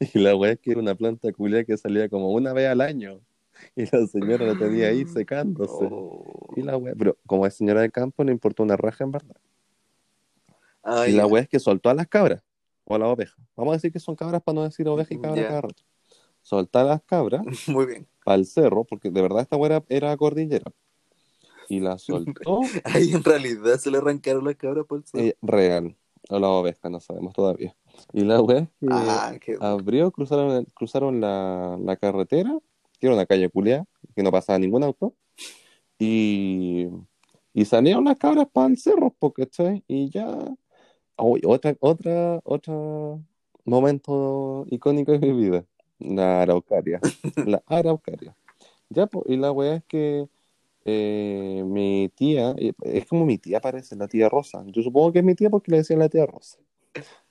Y la weá es que era una planta culia que salía como una vez al año. Y la señora la tenía ahí secándose. Oh. Y la weá, pero como es señora de campo, no importa una raja en verdad. Ah, y la weá es que soltó a las cabras o a las ovejas. Vamos a decir que son cabras para no decir oveja y cabra Ya. cada rato. Soltó a las cabras Muy bien. al cerro, porque de verdad esta weá era, era cordillera. Y la soltó Ahí en realidad se le arrancaron las cabras por el eh, real. O la oveja, no sabemos todavía. Y la que ah, qué abrió, cruzaron, cruzaron la, la carretera, que era una calle culiada, que no pasaba ningún auto. Y, y salieron las cabras para el cerro, ¿cachai? Y ya. Uy, otra, otra, otro momento icónico de mi vida. La araucaria. La araucaria. Ya, po, y la weá es que eh, mi tía, eh, es como mi tía parece, la tía Rosa. Yo supongo que es mi tía porque le decía la tía Rosa.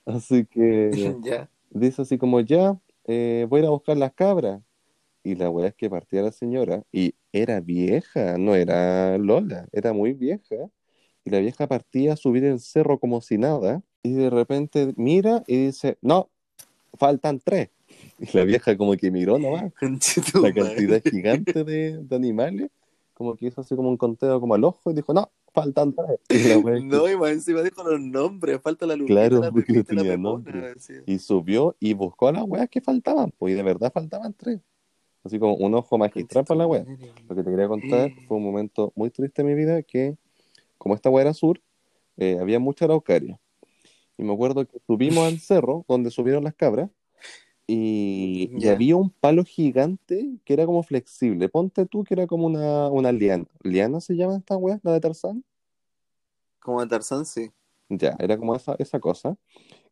Así que ya. dice así como ya, eh, voy a ir a buscar las cabras. Y la weá es que partía la señora y era vieja, no era Lola, era muy vieja. Y la vieja partía a subir el cerro como si nada. Y de repente mira y dice, no, faltan tres. Y la vieja como que miró nomás la cantidad gigante de, de animales. Como que hizo así como un conteo como al ojo y dijo, no, faltan tres. Y la es que- No, y más encima dijo los nombres. Falta la lupita, Claro, la porque no tenía nombre. y subió y buscó a las weas que faltaban, pues y de verdad faltaban tres. Así como un ojo magistral para la wea. Lo que te quería contar fue un momento muy triste en mi vida que, como esta wea era sur, eh, había mucha araucaria. Y me acuerdo que subimos al cerro donde subieron las cabras y, había un palo gigante que era como flexible. Ponte tú que era como una, una liana. ¿Liana se llama esta wea? ¿La de Tarzán? Como de Tarzán, sí. Ya, era como esa, esa cosa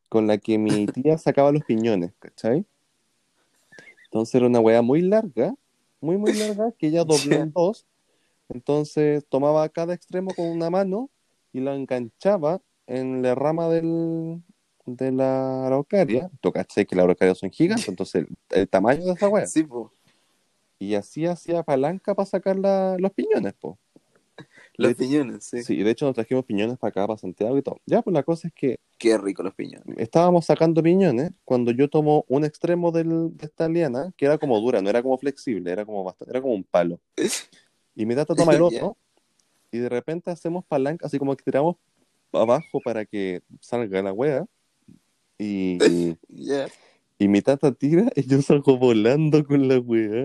con la que mi tía sacaba los piñones, ¿cachai? Entonces era una weá muy larga, muy, muy larga, que ella dobló en dos. Entonces tomaba cada extremo con una mano y la enganchaba en la rama del, de la araucaria. Tú cachai que las araucarias son gigantes, entonces el, el tamaño de esa weá. Sí, po. Y así hacía palanca para sacar la- los piñones, po. Los De- piñones, sí. Sí, de hecho nos trajimos piñones para acá, para Santiago y todo. Ya, pues la cosa es que Qué rico los piñones. estábamos sacando piñones cuando yo tomo un extremo del, de esta liana, que era como dura, no era como flexible, era como bastante, era como un palo. Y mi tata toma el otro y de repente hacemos palanca, así como que tiramos abajo para que salga la wea. Y, y mi tata tira y yo salgo volando con la wea.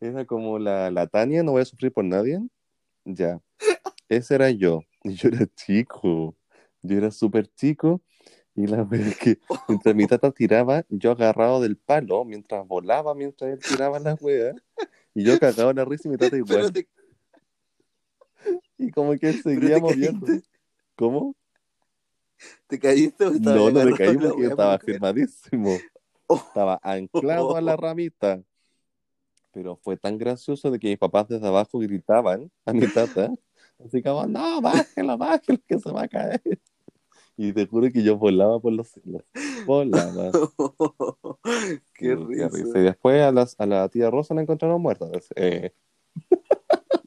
Era como la, la Tania, no voy a sufrir por nadie. Ya. Ese era yo. Y yo era chico. Yo era súper chico. Y la verdad es que mientras mi tata tiraba, yo agarrado del palo, mientras volaba, mientras él tiraba la wea. Y yo cagado en la risa y mi tata igual. te, Y como que seguía moviendo. ¿Cómo? te caíste o estabas No, no me caí porque yo estaba firmadísimo. Oh, Estaba anclado a la ramita. Pero fue tan gracioso de que mis papás desde abajo gritaban a mi tata. Así como, no, bájelo, bájelo, que se va a caer. Y te juro que yo volaba por los cielos. Volaba. Qué Sí, risa. Y después a, las, a la tía Rosa la encontraron muerta. Eh,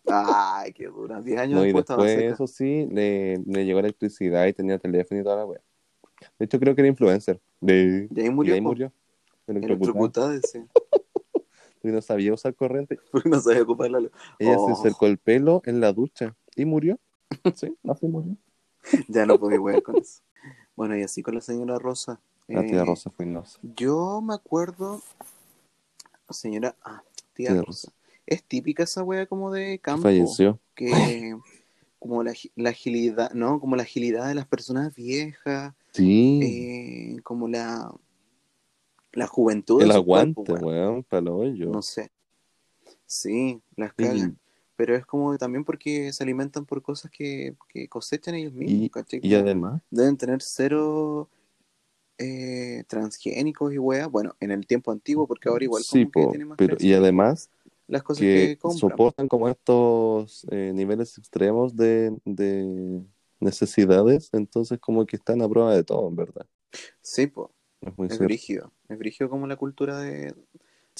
Ay, qué dura. Diez años no, y después estaba después, eso sí, le, le llegó electricidad y tenía teléfono y toda la wea. De hecho, creo que era influencer. De... Y ahí Y murió. ahí po. murió. Electrocutada. Decía. Porque no sabía usar corriente. Porque no sabía ocupar la luz. Ella Oh. se cercó el pelo en la ducha y murió. Sí, así murió. Ya no podía jugar con eso. Bueno, y así con la señora Rosa. La tía Eh, Rosa fue inosa. Yo me acuerdo, señora, ah, tía Tía Rosa. Es típica esa wea como de campo. Falleció. Que como la agilidad, ¿no? Como la agilidad de las personas viejas, Sí. eh, como la, la juventud el aguante, cuerpo, weón. weón, para lo hoyo. No sé. Sí, las Y- cagan. Pero es como también porque se alimentan por cosas que, que cosechan ellos mismos, Y, ¿cachai? y además, deben tener cero eh, transgénicos y weas. Bueno, en el tiempo antiguo, porque ahora igual sí, como que po, tiene más pero y además las cosas que, que compran. soportan como estos eh, niveles extremos de, de necesidades, entonces como que están a prueba de todo, en verdad. Sí, pues, Es muy es brígido. Es brígido como la cultura de,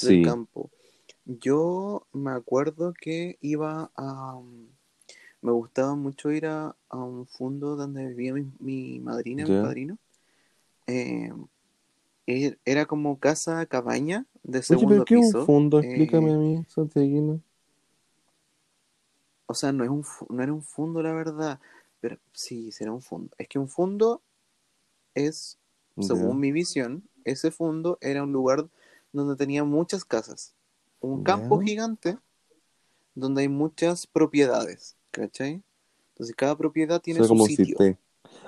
del Sí, campo. Yo me acuerdo que iba a... Me gustaba mucho ir a, a un fondo donde vivía mi, mi madrina, mi ya. padrino. Eh, er- era como casa cabaña de Oye, segundo pero ¿qué es un piso. fondo? Eh, Explícame a mí, Santiaguina. o sea, no es un no era un fondo, la verdad. Pero sí, será un fondo. Es que un fondo es, Según mi visión, ese fondo era un lugar donde tenía muchas casas. Un campo gigante donde hay muchas propiedades, ¿cachai? Entonces cada propiedad tiene O sea, su como sitio cité.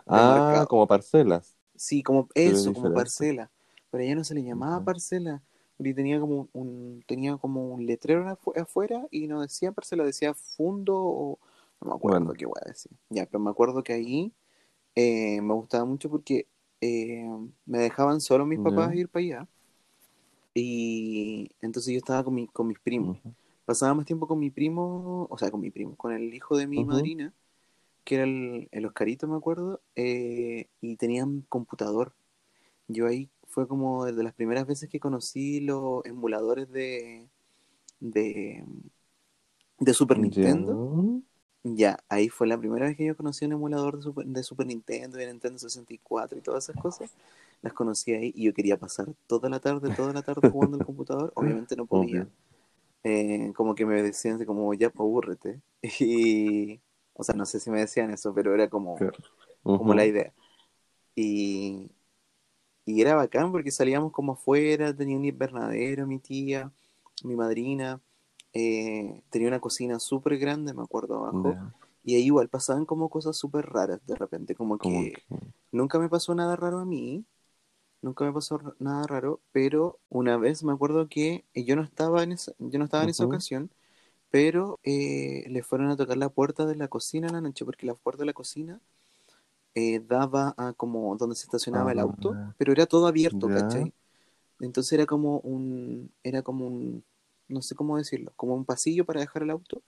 Ah, como parcelas. Sí, como eso, como parcela. Pero allá no se le llamaba parcela. Porque tenía como un, tenía como un letrero afu- afuera y no decía parcela, decía fundo o no me acuerdo Bueno. qué voy a decir. Ya, pero me acuerdo que ahí eh, me gustaba mucho porque eh, me dejaban solo mis papás Ya. ir para allá. Y entonces yo estaba con, mi, con mis primos. Pasaba más tiempo con mi primo, o sea, con mi primo, con el hijo de mi madrina, que era el, el Oscarito, me acuerdo, eh, y tenían computador. Yo ahí fue como de las primeras veces que conocí los emuladores de, de, de Super Nintendo. Ya, ahí fue la primera vez que yo conocí un emulador de Super, de Super Nintendo, de Nintendo 64 y todas esas cosas. Las conocí ahí y yo quería pasar toda la tarde, toda la tarde jugando al computador. Obviamente no podía. Eh, como que me decían así como, ya, pues, abúrrete. Y, o sea, no sé si me decían eso, pero era como, Claro. como Ujú. la idea. Y, y era bacán porque salíamos como afuera, tenía un invernadero, mi tía, mi madrina, eh, tenía una cocina súper grande, me acuerdo, abajo. Ya. Y ahí igual pasaban como cosas súper raras de repente, como que que- nunca me pasó nada raro a mí, nunca me pasó nada raro, pero una vez me acuerdo que yo no estaba en esa, yo no estaba en esa Ujú. ocasión, pero eh, le fueron a tocar la puerta de la cocina en la noche, porque la puerta de la cocina eh, daba a como donde se estacionaba el auto, Ah, pero era todo abierto, ya. ¿cachai? Entonces era como un, era como un, no sé cómo decirlo, como un pasillo para dejar el auto,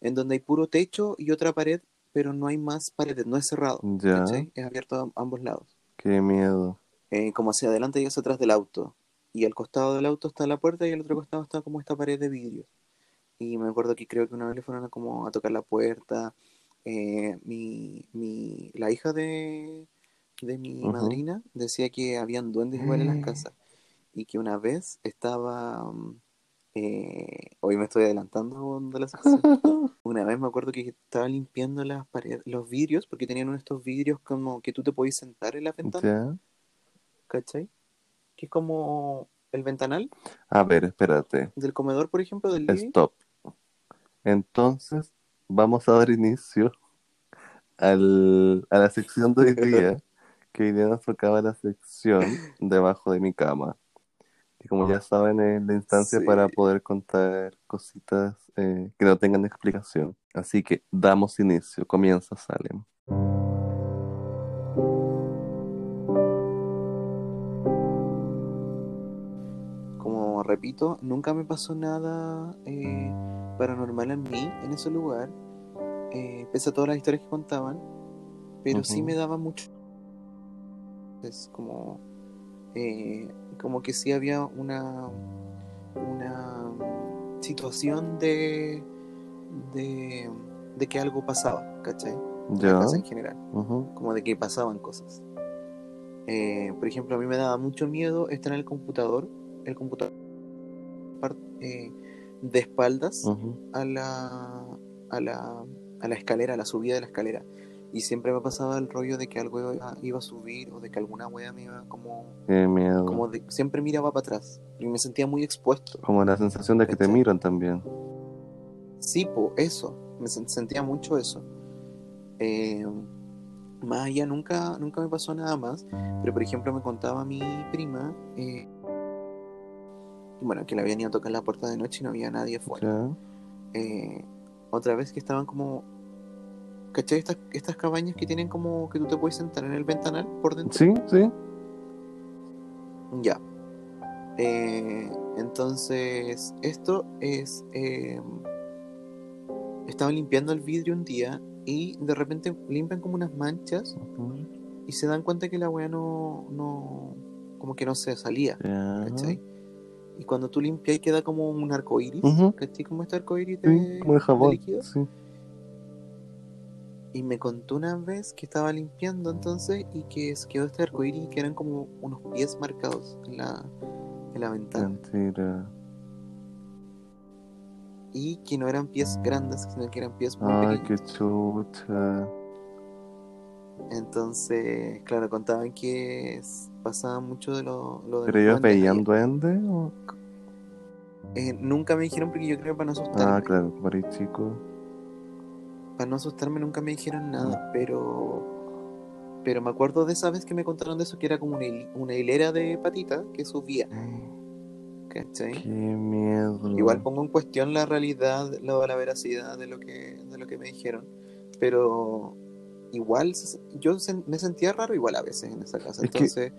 en donde hay puro techo y otra pared, pero no hay más paredes, no es cerrado, Ya. ¿cachai? Es abierto a ambos lados, Qué miedo. eh, como hacia adelante y hacia atrás del auto. Y al costado del auto está la puerta y al otro costado está como esta pared de vidrio. Y me acuerdo que creo que una vez le fueron a, como a tocar la puerta. eh, mi, mi, la hija de, de mi madrina decía que habían duendes igual en las casas. Y que una vez estaba, mm, Eh, hoy me estoy adelantando de la sección. Una vez me acuerdo que estaba limpiando las paredes, los vidrios, porque tenían uno de estos vidrios como que tú te podías sentar en la ventana. ¿cachai? Que es como el ventanal A ver, espérate. del comedor, por ejemplo, del living. Stop. Entonces, vamos a dar inicio al, a la sección de hoy día, que hoy día nos tocaba la sección debajo de mi cama. Y como ya saben, es la instancia Sí. para poder contar cositas eh, que no tengan explicación. Así que damos inicio. Comienza, Salem. Como repito, nunca me pasó nada eh, paranormal en mí, en ese lugar, eh, pese a todas las historias que contaban, pero sí me daba mucho. Es como, eh, como que sí había una, una situación de, de, de que algo pasaba, ¿cachai? En la Ya. casa en general como de que pasaban cosas. Eh, por ejemplo, a mí me daba mucho miedo estar en el computador, el computador eh, de espaldas a la, a la a la escalera, a la subida de la escalera. Y siempre me pasaba el rollo de que algo iba, iba a subir o de que alguna wea me iba como, Qué miedo. como de, siempre miraba para atrás y me sentía muy expuesto. Como la sensación de que te miran también. Sí, po, eso, me sen- sentía mucho eso. Eh, más allá nunca, nunca me pasó nada más, pero por ejemplo me contaba mi prima, eh, bueno, que le habían ido a tocar la puerta de noche y no había nadie afuera. Eh, otra vez que estaban como, ¿cachai? Estas, estas cabañas que tienen como que tú te puedes sentar en el ventanal por dentro. Sí, sí. Ya. Eh, entonces, esto es. eh, estaban limpiando el vidrio un día y de repente limpian como unas manchas Ujú. y se dan cuenta que la weá no, no. como que no se salía, Ya. ¿cachai? Y cuando tú limpias queda como un arco iris, Ujú. ¿cachai? Como este arco iris Sí, de, como de jabón. líquido. Sí. Y me contó una vez que estaba limpiando entonces y que es- quedó este arco iris y que eran como unos pies marcados en la, en la ventana. Mentira. y que no eran pies grandes, sino que eran pies muy Ay, qué pequeños. chucha. Entonces, claro, contaban que pasaba mucho de lo, lo de ¿Pero los ellos veían duendes? o- Eh, nunca me dijeron porque yo creo que para no asustarme. Ah, claro, para ir chico. Para no asustarme nunca me dijeron nada, pero pero me acuerdo de esa vez que me contaron de eso que era como una, hil- una hilera de patitas que subía, ¿cachai? Qué miedo. Igual pongo en cuestión la realidad, la, la veracidad de lo que de lo que me dijeron, pero igual yo me sentía raro igual a veces en esa casa, Es que- entonces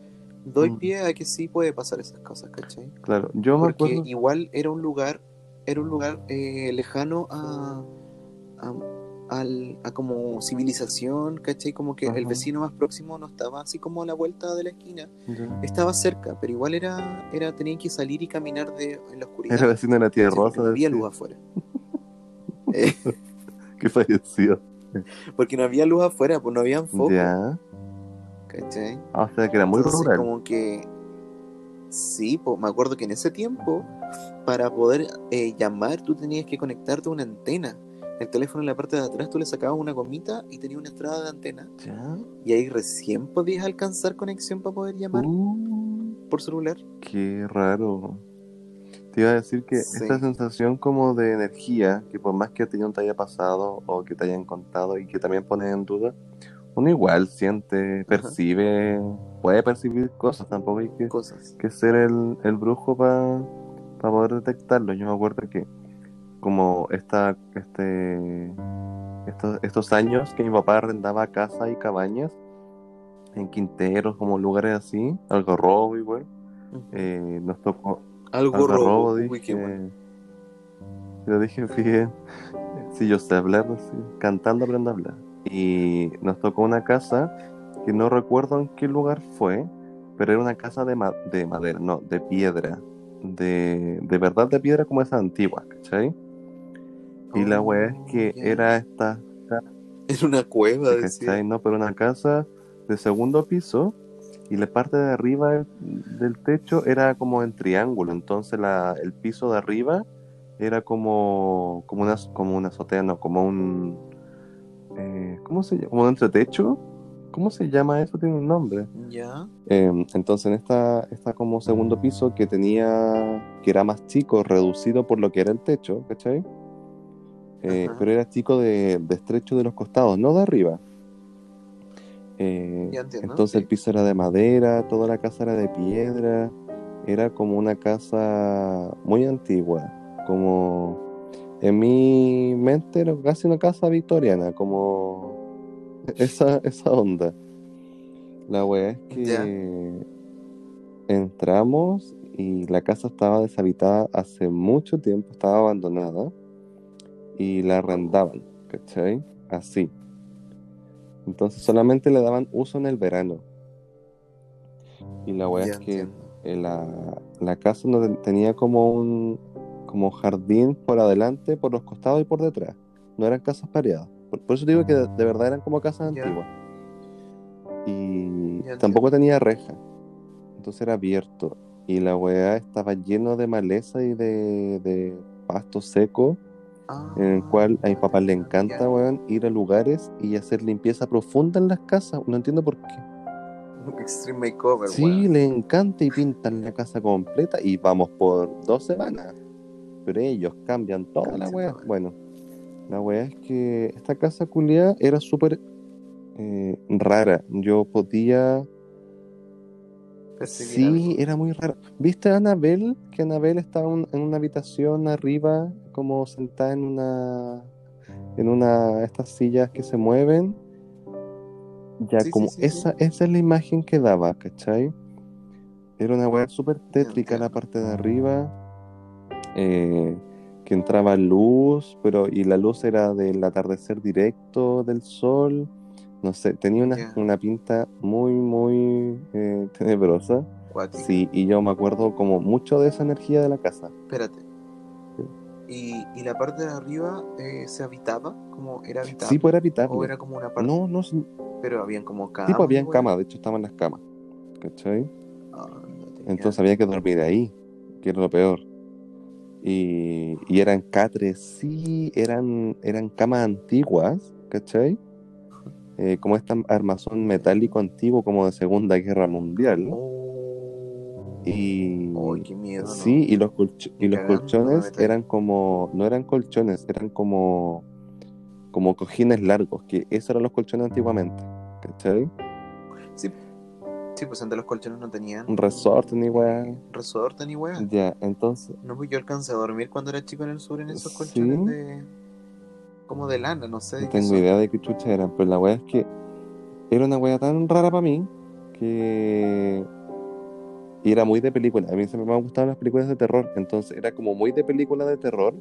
doy Mm. pie a que sí puede pasar esas cosas, ¿cachai? Claro, yo me Porque acuerdo. igual era un lugar, era un lugar eh, lejano a, a, al- a como civilización, ¿cachai? Como que el vecino más próximo no estaba así como a la vuelta de la esquina, estaba cerca, pero igual era, era tenían que salir y caminar de, en la oscuridad. Era vecino de la. Porque Rosa. no había luz afuera. Eh, Que falleció. porque no había luz afuera, pues no habían focos, Ya. ¿cachai? Ah, o sea que era muy Entonces, rural. como que sí, pues me acuerdo que en ese tiempo para poder eh, llamar tú tenías que conectarte a una antena. El teléfono en la parte de atrás tú le sacabas una gomita y tenía una entrada de antena Ya. y ahí recién podías alcanzar conexión para poder llamar Uh, por celular. qué raro. Te iba a decir que Sí. esta sensación como de energía, que por más que a ti no te haya pasado o que te hayan contado y que también pones en duda, uno igual siente, percibe, puede percibir cosas, tampoco hay que, Cosas. que ser el, el brujo para poder detectarlo. Yo me acuerdo que como esta, este, estos, estos años que mi papá arrendaba casas y cabañas en Quinteros, como lugares así, algo robo igual, eh, nos tocó Algo algo robo. robo, Uy, dije. qué bueno. Yo dije, fíjate, si yo sé hablar así, cantando aprendo a hablar. Y nos tocó una casa que no recuerdo en qué lugar fue, pero era una casa de, ma- de madera, no, de piedra. De, de verdad de piedra como esa antigua, ¿cachai? Y la weá es que Oh, era esta, En una cueva, decía. No, pero una casa de segundo piso y la parte de arriba del, del techo era como en triángulo, entonces la, el piso de arriba era como, como, una, como una azotea, no, como un... eh, ¿Cómo se llama? Como un entretecho. ¿Cómo se llama eso? Tiene un nombre. Ya. Eh, entonces en esta, esta como segundo piso que tenía, que era más chico, reducido por lo que era el techo, ¿cachai? Eh, pero era chico de, de estrecho de los costados, no de arriba. Eh, entiendo, entonces sí. el piso era de madera, toda la casa era de piedra, era como una casa muy antigua, como en mi mente era casi una casa victoriana, como esa, esa onda. La wea es que entramos y la casa estaba deshabitada hace mucho tiempo, estaba abandonada y la arrendaban, ¿cachai? Así. Entonces solamente le daban uso en el verano. Y la wea Ya es que la, la casa no ten- tenía como un como jardín por adelante, por los costados y por detrás. No eran casas pareadas. Por, por eso digo que de, de verdad eran como casas Ya. antiguas. Y Ya tampoco tenía reja. Entonces era abierto. Y la weá estaba lleno de maleza y de, de pasto seco, Ah, en el cual a mi papá le ya. encanta, weón, ir a lugares y hacer limpieza profunda en las casas. No entiendo por qué. Extreme Makeover, Sí, weón. le encanta y pintan la casa completa y vamos por dos semanas. Pero ellos cambian toda la weá. Bueno, la weá es que esta casa culiada era súper eh, rara. Yo podía. Sí, era muy rara. ¿Viste a Anabel? Que Anabel estaba un- en una habitación arriba, como sentada en una. en una. estas sillas que se mueven. Ya, Sí, como sí, sí. esa, esa es la imagen que daba, ¿cachai? Era una weá súper tétrica la parte de arriba. eh, que entraba luz, pero y la luz era del atardecer directo del sol. No sé, tenía una, una pinta muy, muy eh, tenebrosa. Cuático. Sí, y yo me acuerdo como mucho de esa energía de la casa. Espérate. ¿Y, y la parte de arriba eh, se habitaba? como era habitable? Sí, pues era ¿O habitable. era como una parte? No, no, sí, Pero habían como camas. tipo, habían weón. camas, de hecho estaban las camas. ¿Cachai? Entonces había que dormir ahí, que era lo peor. Y, y eran catres, sí, eran, eran camas antiguas, ¿cachai? Eh, como este armazón metálico antiguo, como de Segunda Guerra Mundial. Oh. Y Ay, qué miedo, ¿no? sí, y los, y los colchones eran como, no eran colchones, eran como, como cojines largos, que esos eran los colchones antiguamente, ¿cachai? Sí, sí, pues antes los colchones no tenían Un resorte ni weá. resorte ni weá. Ya, entonces, No, pues yo alcancé a dormir cuando era chico en el sur en esos Sí. colchones de. Como de lana, no sé no tengo son. idea de qué chucha eran, pero la weá es que era una weá tan rara para mí que y era muy de película. A mí siempre me han gustado las películas de terror, entonces era como muy de película de terror.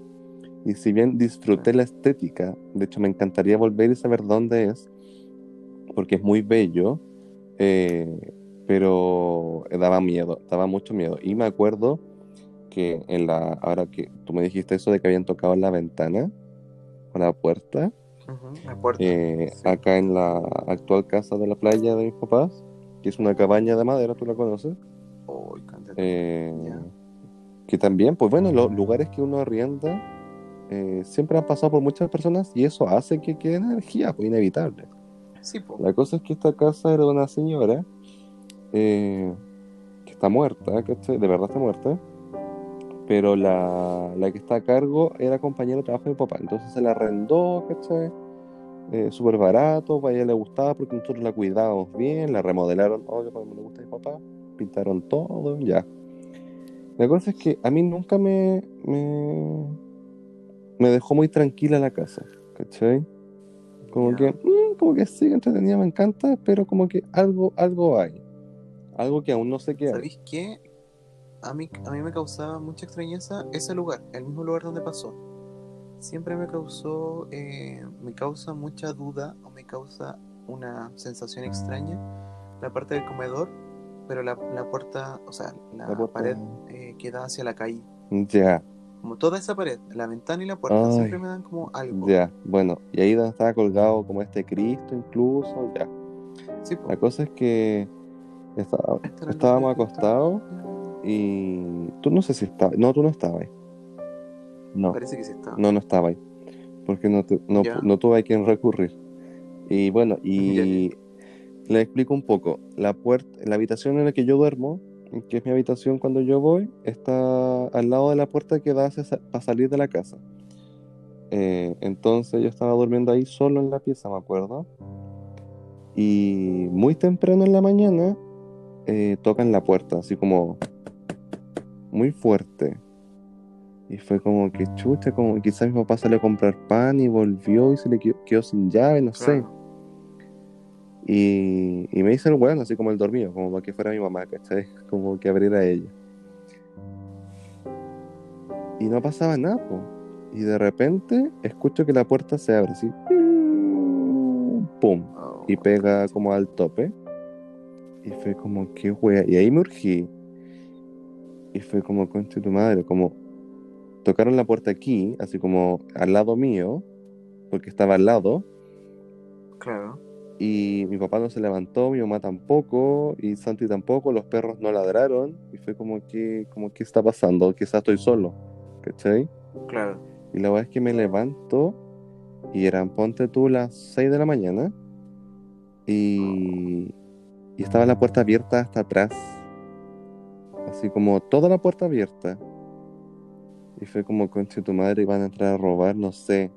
Y si bien disfruté la estética, de hecho me encantaría volver y saber dónde es, porque es muy bello, eh, pero daba miedo, daba mucho miedo. Y me acuerdo que en la, ahora que tú me dijiste eso de que habían tocado en la ventana o la puerta, Ujú, la puerta. eh, Sí. acá en la actual casa de la playa de mis papás, que es una cabaña de madera, tú la conoces, eh, que también, pues bueno, los lugares que uno arrienda eh, siempre han pasado por muchas personas y eso hace que quede energía, pues inevitable. Sí, po. La cosa es que esta casa era de una señora eh, que está muerta, ¿cachai? De verdad está muerta. Pero la, la que está a cargo era compañera de trabajo de mi papá. Entonces se la arrendó, ¿cachai? Eh, Súper barato, a ella le gustaba porque nosotros la cuidábamos bien, la remodelaron, obvio, como le gusta a mi papá, pintaron todo, ya. La cosa es que a mí nunca me, me, me dejó muy tranquila la casa, ¿cachai? Como que, mm, como que sí, entretenida, me encanta, pero como que algo, algo hay. Algo que aún no sé qué. ¿Sabéis qué? A mí, a mí me causaba mucha extrañeza ese lugar, el mismo lugar donde pasó. Siempre me causó, eh, me causa mucha duda o me causa una sensación extraña la parte del comedor, pero la, la puerta, o sea, la, La puerta- pared eh, que da hacia la calle. Ya, Como toda esa pared, la ventana y la puerta Ay. siempre me dan como algo. ya, bueno, y ahí donde estaba colgado como este Cristo incluso, ya. Sí, po. La cosa es que estábamos acostados y tú no sé si estabas. No, tú no estabas ahí. No, Parece que sí estaba. no, no estabas ahí. Porque no, no, no tuve a quien recurrir. Y bueno, y le explico un poco. La puerta, la habitación en la que yo duermo, que es mi habitación cuando yo voy, está al lado de la puerta que da para salir de la casa. Eh, entonces yo estaba durmiendo ahí solo en la pieza, me acuerdo. Y muy temprano en la mañana eh, tocan la puerta, así como muy fuerte. Y fue como que chucha, como quizás mi papá salió a comprar pan y volvió y se le quedó, quedó sin llave, no sé. Y, y me hice el weón, así como el dormido, como para que fuera mi mamá, ¿cachai? Como que abriera ella. Y no pasaba nada, po. Y de repente escucho que la puerta se abre así. ¡Pum! Oh, Y pega como al tope. Y fue como, qué wea. Y ahí me urgí. Y fue como, concha tu madre, como tocaron la puerta aquí, así como al lado mío, porque estaba al lado. Claro. Y mi papá no se levantó, mi mamá tampoco, y Santi tampoco, los perros no ladraron, y fue como que, como que está pasando, quizás estoy solo, ¿cachai? Claro. Y la verdad es que me levanto, y eran, ponte tú, las 6 de la mañana, y, y estaba la puerta abierta hasta atrás, así como toda la puerta abierta. Y fue como, conche tu madre, iban a entrar a robar, no sé.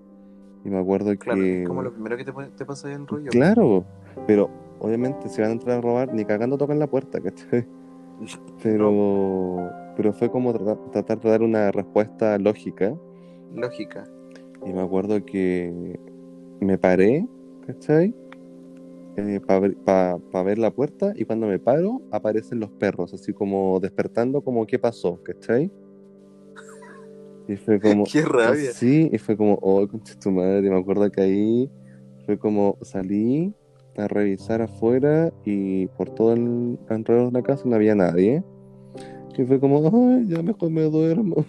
Y me acuerdo Claro. que... Como lo primero que te, te pasa ahí en el rollo. Claro, pero obviamente si van a entrar a robar, ni cagando tocan la puerta, ¿cachai? Pero, pero fue como tratar, tratar de dar una respuesta lógica. Lógica. Y me acuerdo que me paré, ¿cachai? Para ver la puerta y cuando me paro aparecen los perros, así como despertando como qué pasó, ¿cachai? Y fue como... Qué rabia. Sí, y fue como, oh, concha tu madre, me acuerdo que ahí fue como salí a revisar afuera y por todo el alrededor de la casa no había nadie. Y fue como, ay, ya mejor me duermo.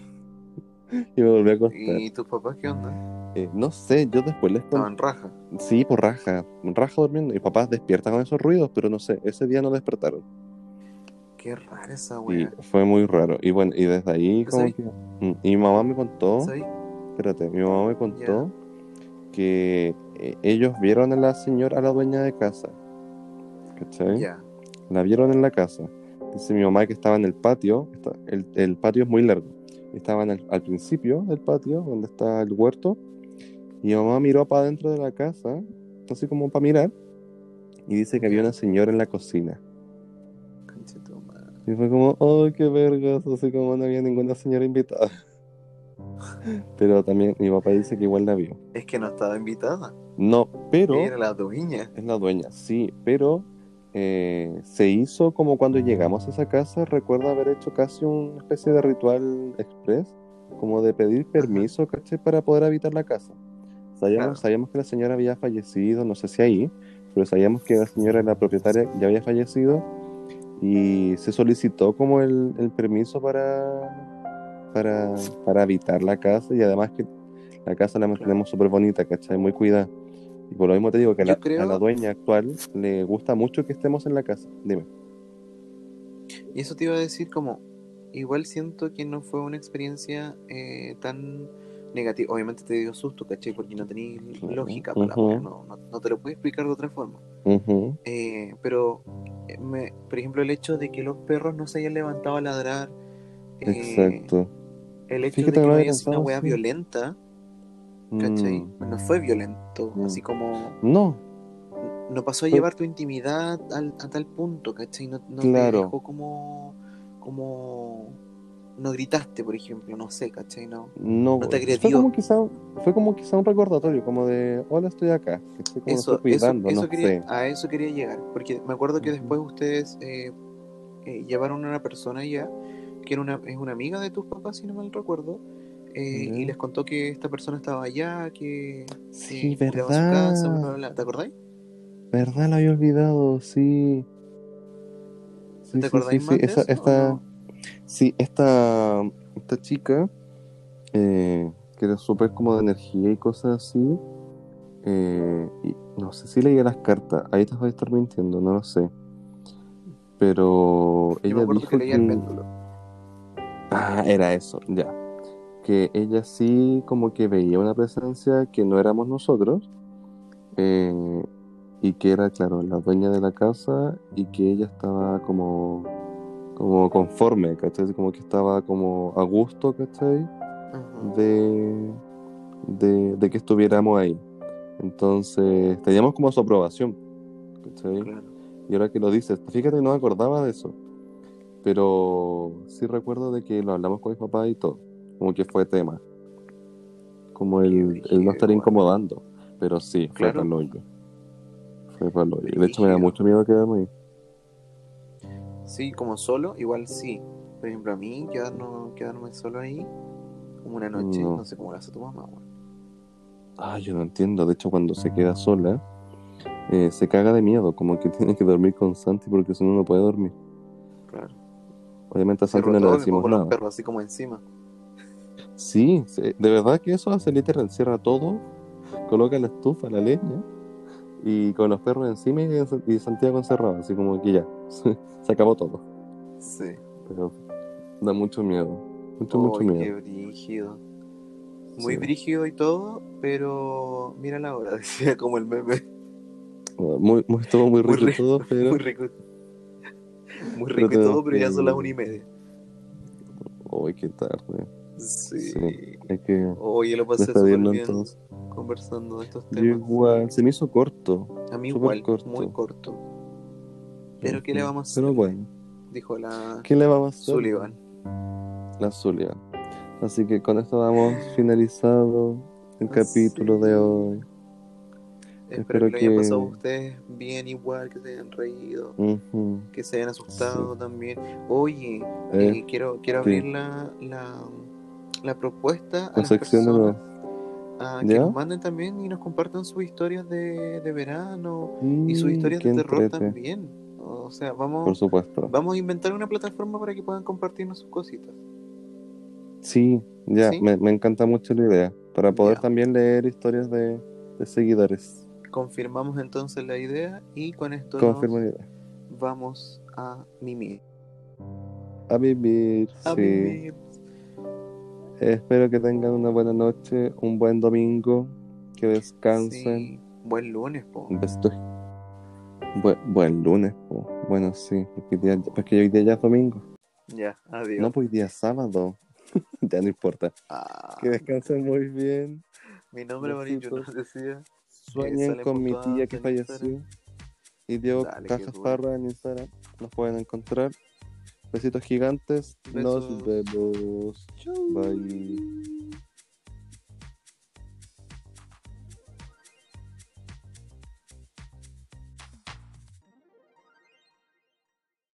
y me volví a acostar. ¿Y tus papás qué onda? Eh, no sé, yo después les conté. Estaban raja. Sí, por raja, raja durmiendo. Y papás despiertan con esos ruidos, pero no sé, ese día no despertaron. Qué rara esa Y wea. fue muy raro. Y bueno, y desde ahí ¿Tú como que... Mm, Y mi mamá me contó... Espérate, mi mamá me contó que eh, ellos vieron a la señora, a la dueña de casa. ¿Cachai? Ya. La vieron en la casa. Dice mi mamá que estaba en el patio. está- el, el patio es muy largo. Estaban al, al principio del patio, donde está el huerto. Y mi mamá miró para adentro de la casa, así como para mirar. Y dice que había una señora en la cocina. Y fue como, ¡ay, qué vergas! Así como no había ninguna señora invitada. Pero también mi papá dice que igual la vio. Es que no estaba invitada. No, pero Era la dueña. es la dueña, sí, pero eh, se hizo como cuando llegamos a esa casa, recuerdo haber hecho casi una especie de ritual express, como de pedir permiso, ¿cachai? Para poder habitar la casa. Sabíamos, Claro. sabíamos que la señora había fallecido, no sé si ahí, pero sabíamos que la señora, la propietaria, ya había fallecido y se solicitó como el, el permiso para, para, para habitar la casa y además que la casa la mantenemos súper bonita, ¿cachai? Muy cuidada. Y por lo mismo te digo que la, creo- a la dueña actual le gusta mucho que estemos en la casa. Dime. Y eso te iba a decir como, igual siento que no fue una experiencia eh, tan negativa. Obviamente te dio susto, ¿cachai? Porque no tenías Claro. lógica para no, no, no te lo puedes explicar de otra forma. Eh, pero, eh, me- por ejemplo, el hecho de que los perros no se hayan levantado a ladrar, eh, Exacto. el hecho Fíjate de que no haya sido una wea violenta, ¿cachai? Mm, No fue violento, Mm. así como No, no pasó a llevar tu intimidad al- a tal punto, ¿cachai? No, no Claro. te dejó como, como, no gritaste, por ejemplo, no sé, ¿cachai? No, no. No te fue agredió. como quizá, fue como quizá un recordatorio, como de, hola, estoy acá. Estoy como eso, estoy eso, cuidando, eso no quería, sé. a eso quería llegar, porque me acuerdo que después ustedes eh, eh, llevaron a una persona ya, que era una, es una amiga de tus papás, si no mal recuerdo, eh, y les contó que esta persona estaba allá, que, Sí, su casa, bla, bla, verdad. bla. ¿te acordáis? Verdad, lo había olvidado, sí. Sí, ¿Te sí, acordáis sí, más de esa- eso? esta? Sí, esta, esta chica, eh, que era súper como de energía y cosas así, eh, y no sé si leía las cartas, ahí te voy a estar mintiendo, no lo sé. Pero Yo me ella dijo que leía el péndulo. Ah, era eso, ya. Que ella sí como que veía una presencia que no éramos nosotros. eh, y que era, claro, la dueña de la casa y que ella estaba como, como conforme, ¿cachai? Como que estaba como a gusto, ¿cachai? De, de, de que estuviéramos ahí. Entonces, teníamos como su aprobación, ¿cachai? Claro. Y ahora que lo dices, fíjate, no me acordaba de eso. Pero sí recuerdo de que lo hablamos con mi papá y todo. Como que fue tema. Como el, el no estar incomodando. Pero sí, fue Claro. para. Fue para. De hecho, me da mucho miedo quedarme ahí. Sí, como solo, igual sí. Por ejemplo, a mí quedarnos, quedarme solo ahí como una noche, No. no, sé cómo lo hace tu mamá, weón. Ah, yo no entiendo. De hecho, cuando se queda sola, eh, se caga de miedo. Como que tiene que dormir con Santi porque si no, no puede dormir. Claro. Obviamente a Santi no le decimos pongo los nada. perros así como encima. Sí, sí, de verdad que eso hace literal, encierra todo, coloca la estufa, la leña, y con los perros encima y, Santiago encerrado, así como que ya, se acabó todo. Sí. Pero da mucho miedo, mucho, mucho Uy, qué miedo. brígido. Muy Sí. brígido y todo, pero mira la hora, decía como el meme. Muy, muy, estuvo muy rico Muy y todo, pero Muy rico. Muy Pero rico y todo, pero ya son las una y media. uy, qué tarde. Sí. Sí. Hay que Oye, lo pasé súper bien entonces. conversando de estos Yo temas. igual, se me hizo corto, A mí igual, corto. muy corto. Pero ¿qué le vamos a hacer? Pero bueno, Dijo la ¿qué le vamos a hacer? Sullivan. La Zulia. Así que con esto damos finalizado el Así capítulo de hoy. Espero, Espero que lo hayan que- pasado ustedes bien igual, que se hayan reído, que se hayan asustado también. Oye, Eh, eh, quiero, quiero sí. abrir la, la, la propuesta a La las personas a que ¿Ya? nos manden también y nos compartan sus historias de, de verano y sus Mm, historias de terror entrete. también. O sea, Por vamos, supuesto. vamos a inventar una plataforma para que puedan compartirnos sus cositas. Sí, ya, ¿Sí? Me, me encanta mucho la idea. Para poder Ya. también leer historias de, de seguidores. Confirmamos entonces la idea y con esto Confirmo la idea. vamos a mimir. A vivir, A sí. mimir. Espero que tengan una buena noche, un buen domingo, que descansen. Sí. Buen lunes, po. Besito. Buen, lunes, po. bueno, sí, porque, hoy día- porque hoy día ya es domingo. Ya, adiós. No, pues hoy día es sábado. ya no importa. Ah, Que descansen muy bien. mi nombre amarillo besitos. nos decía. Sueñen con mi tía que falleció. Y Diego Cajas. Parra en Instagram. Nos pueden encontrar. Besitos gigantes. Nos vemos. Chau. Bye.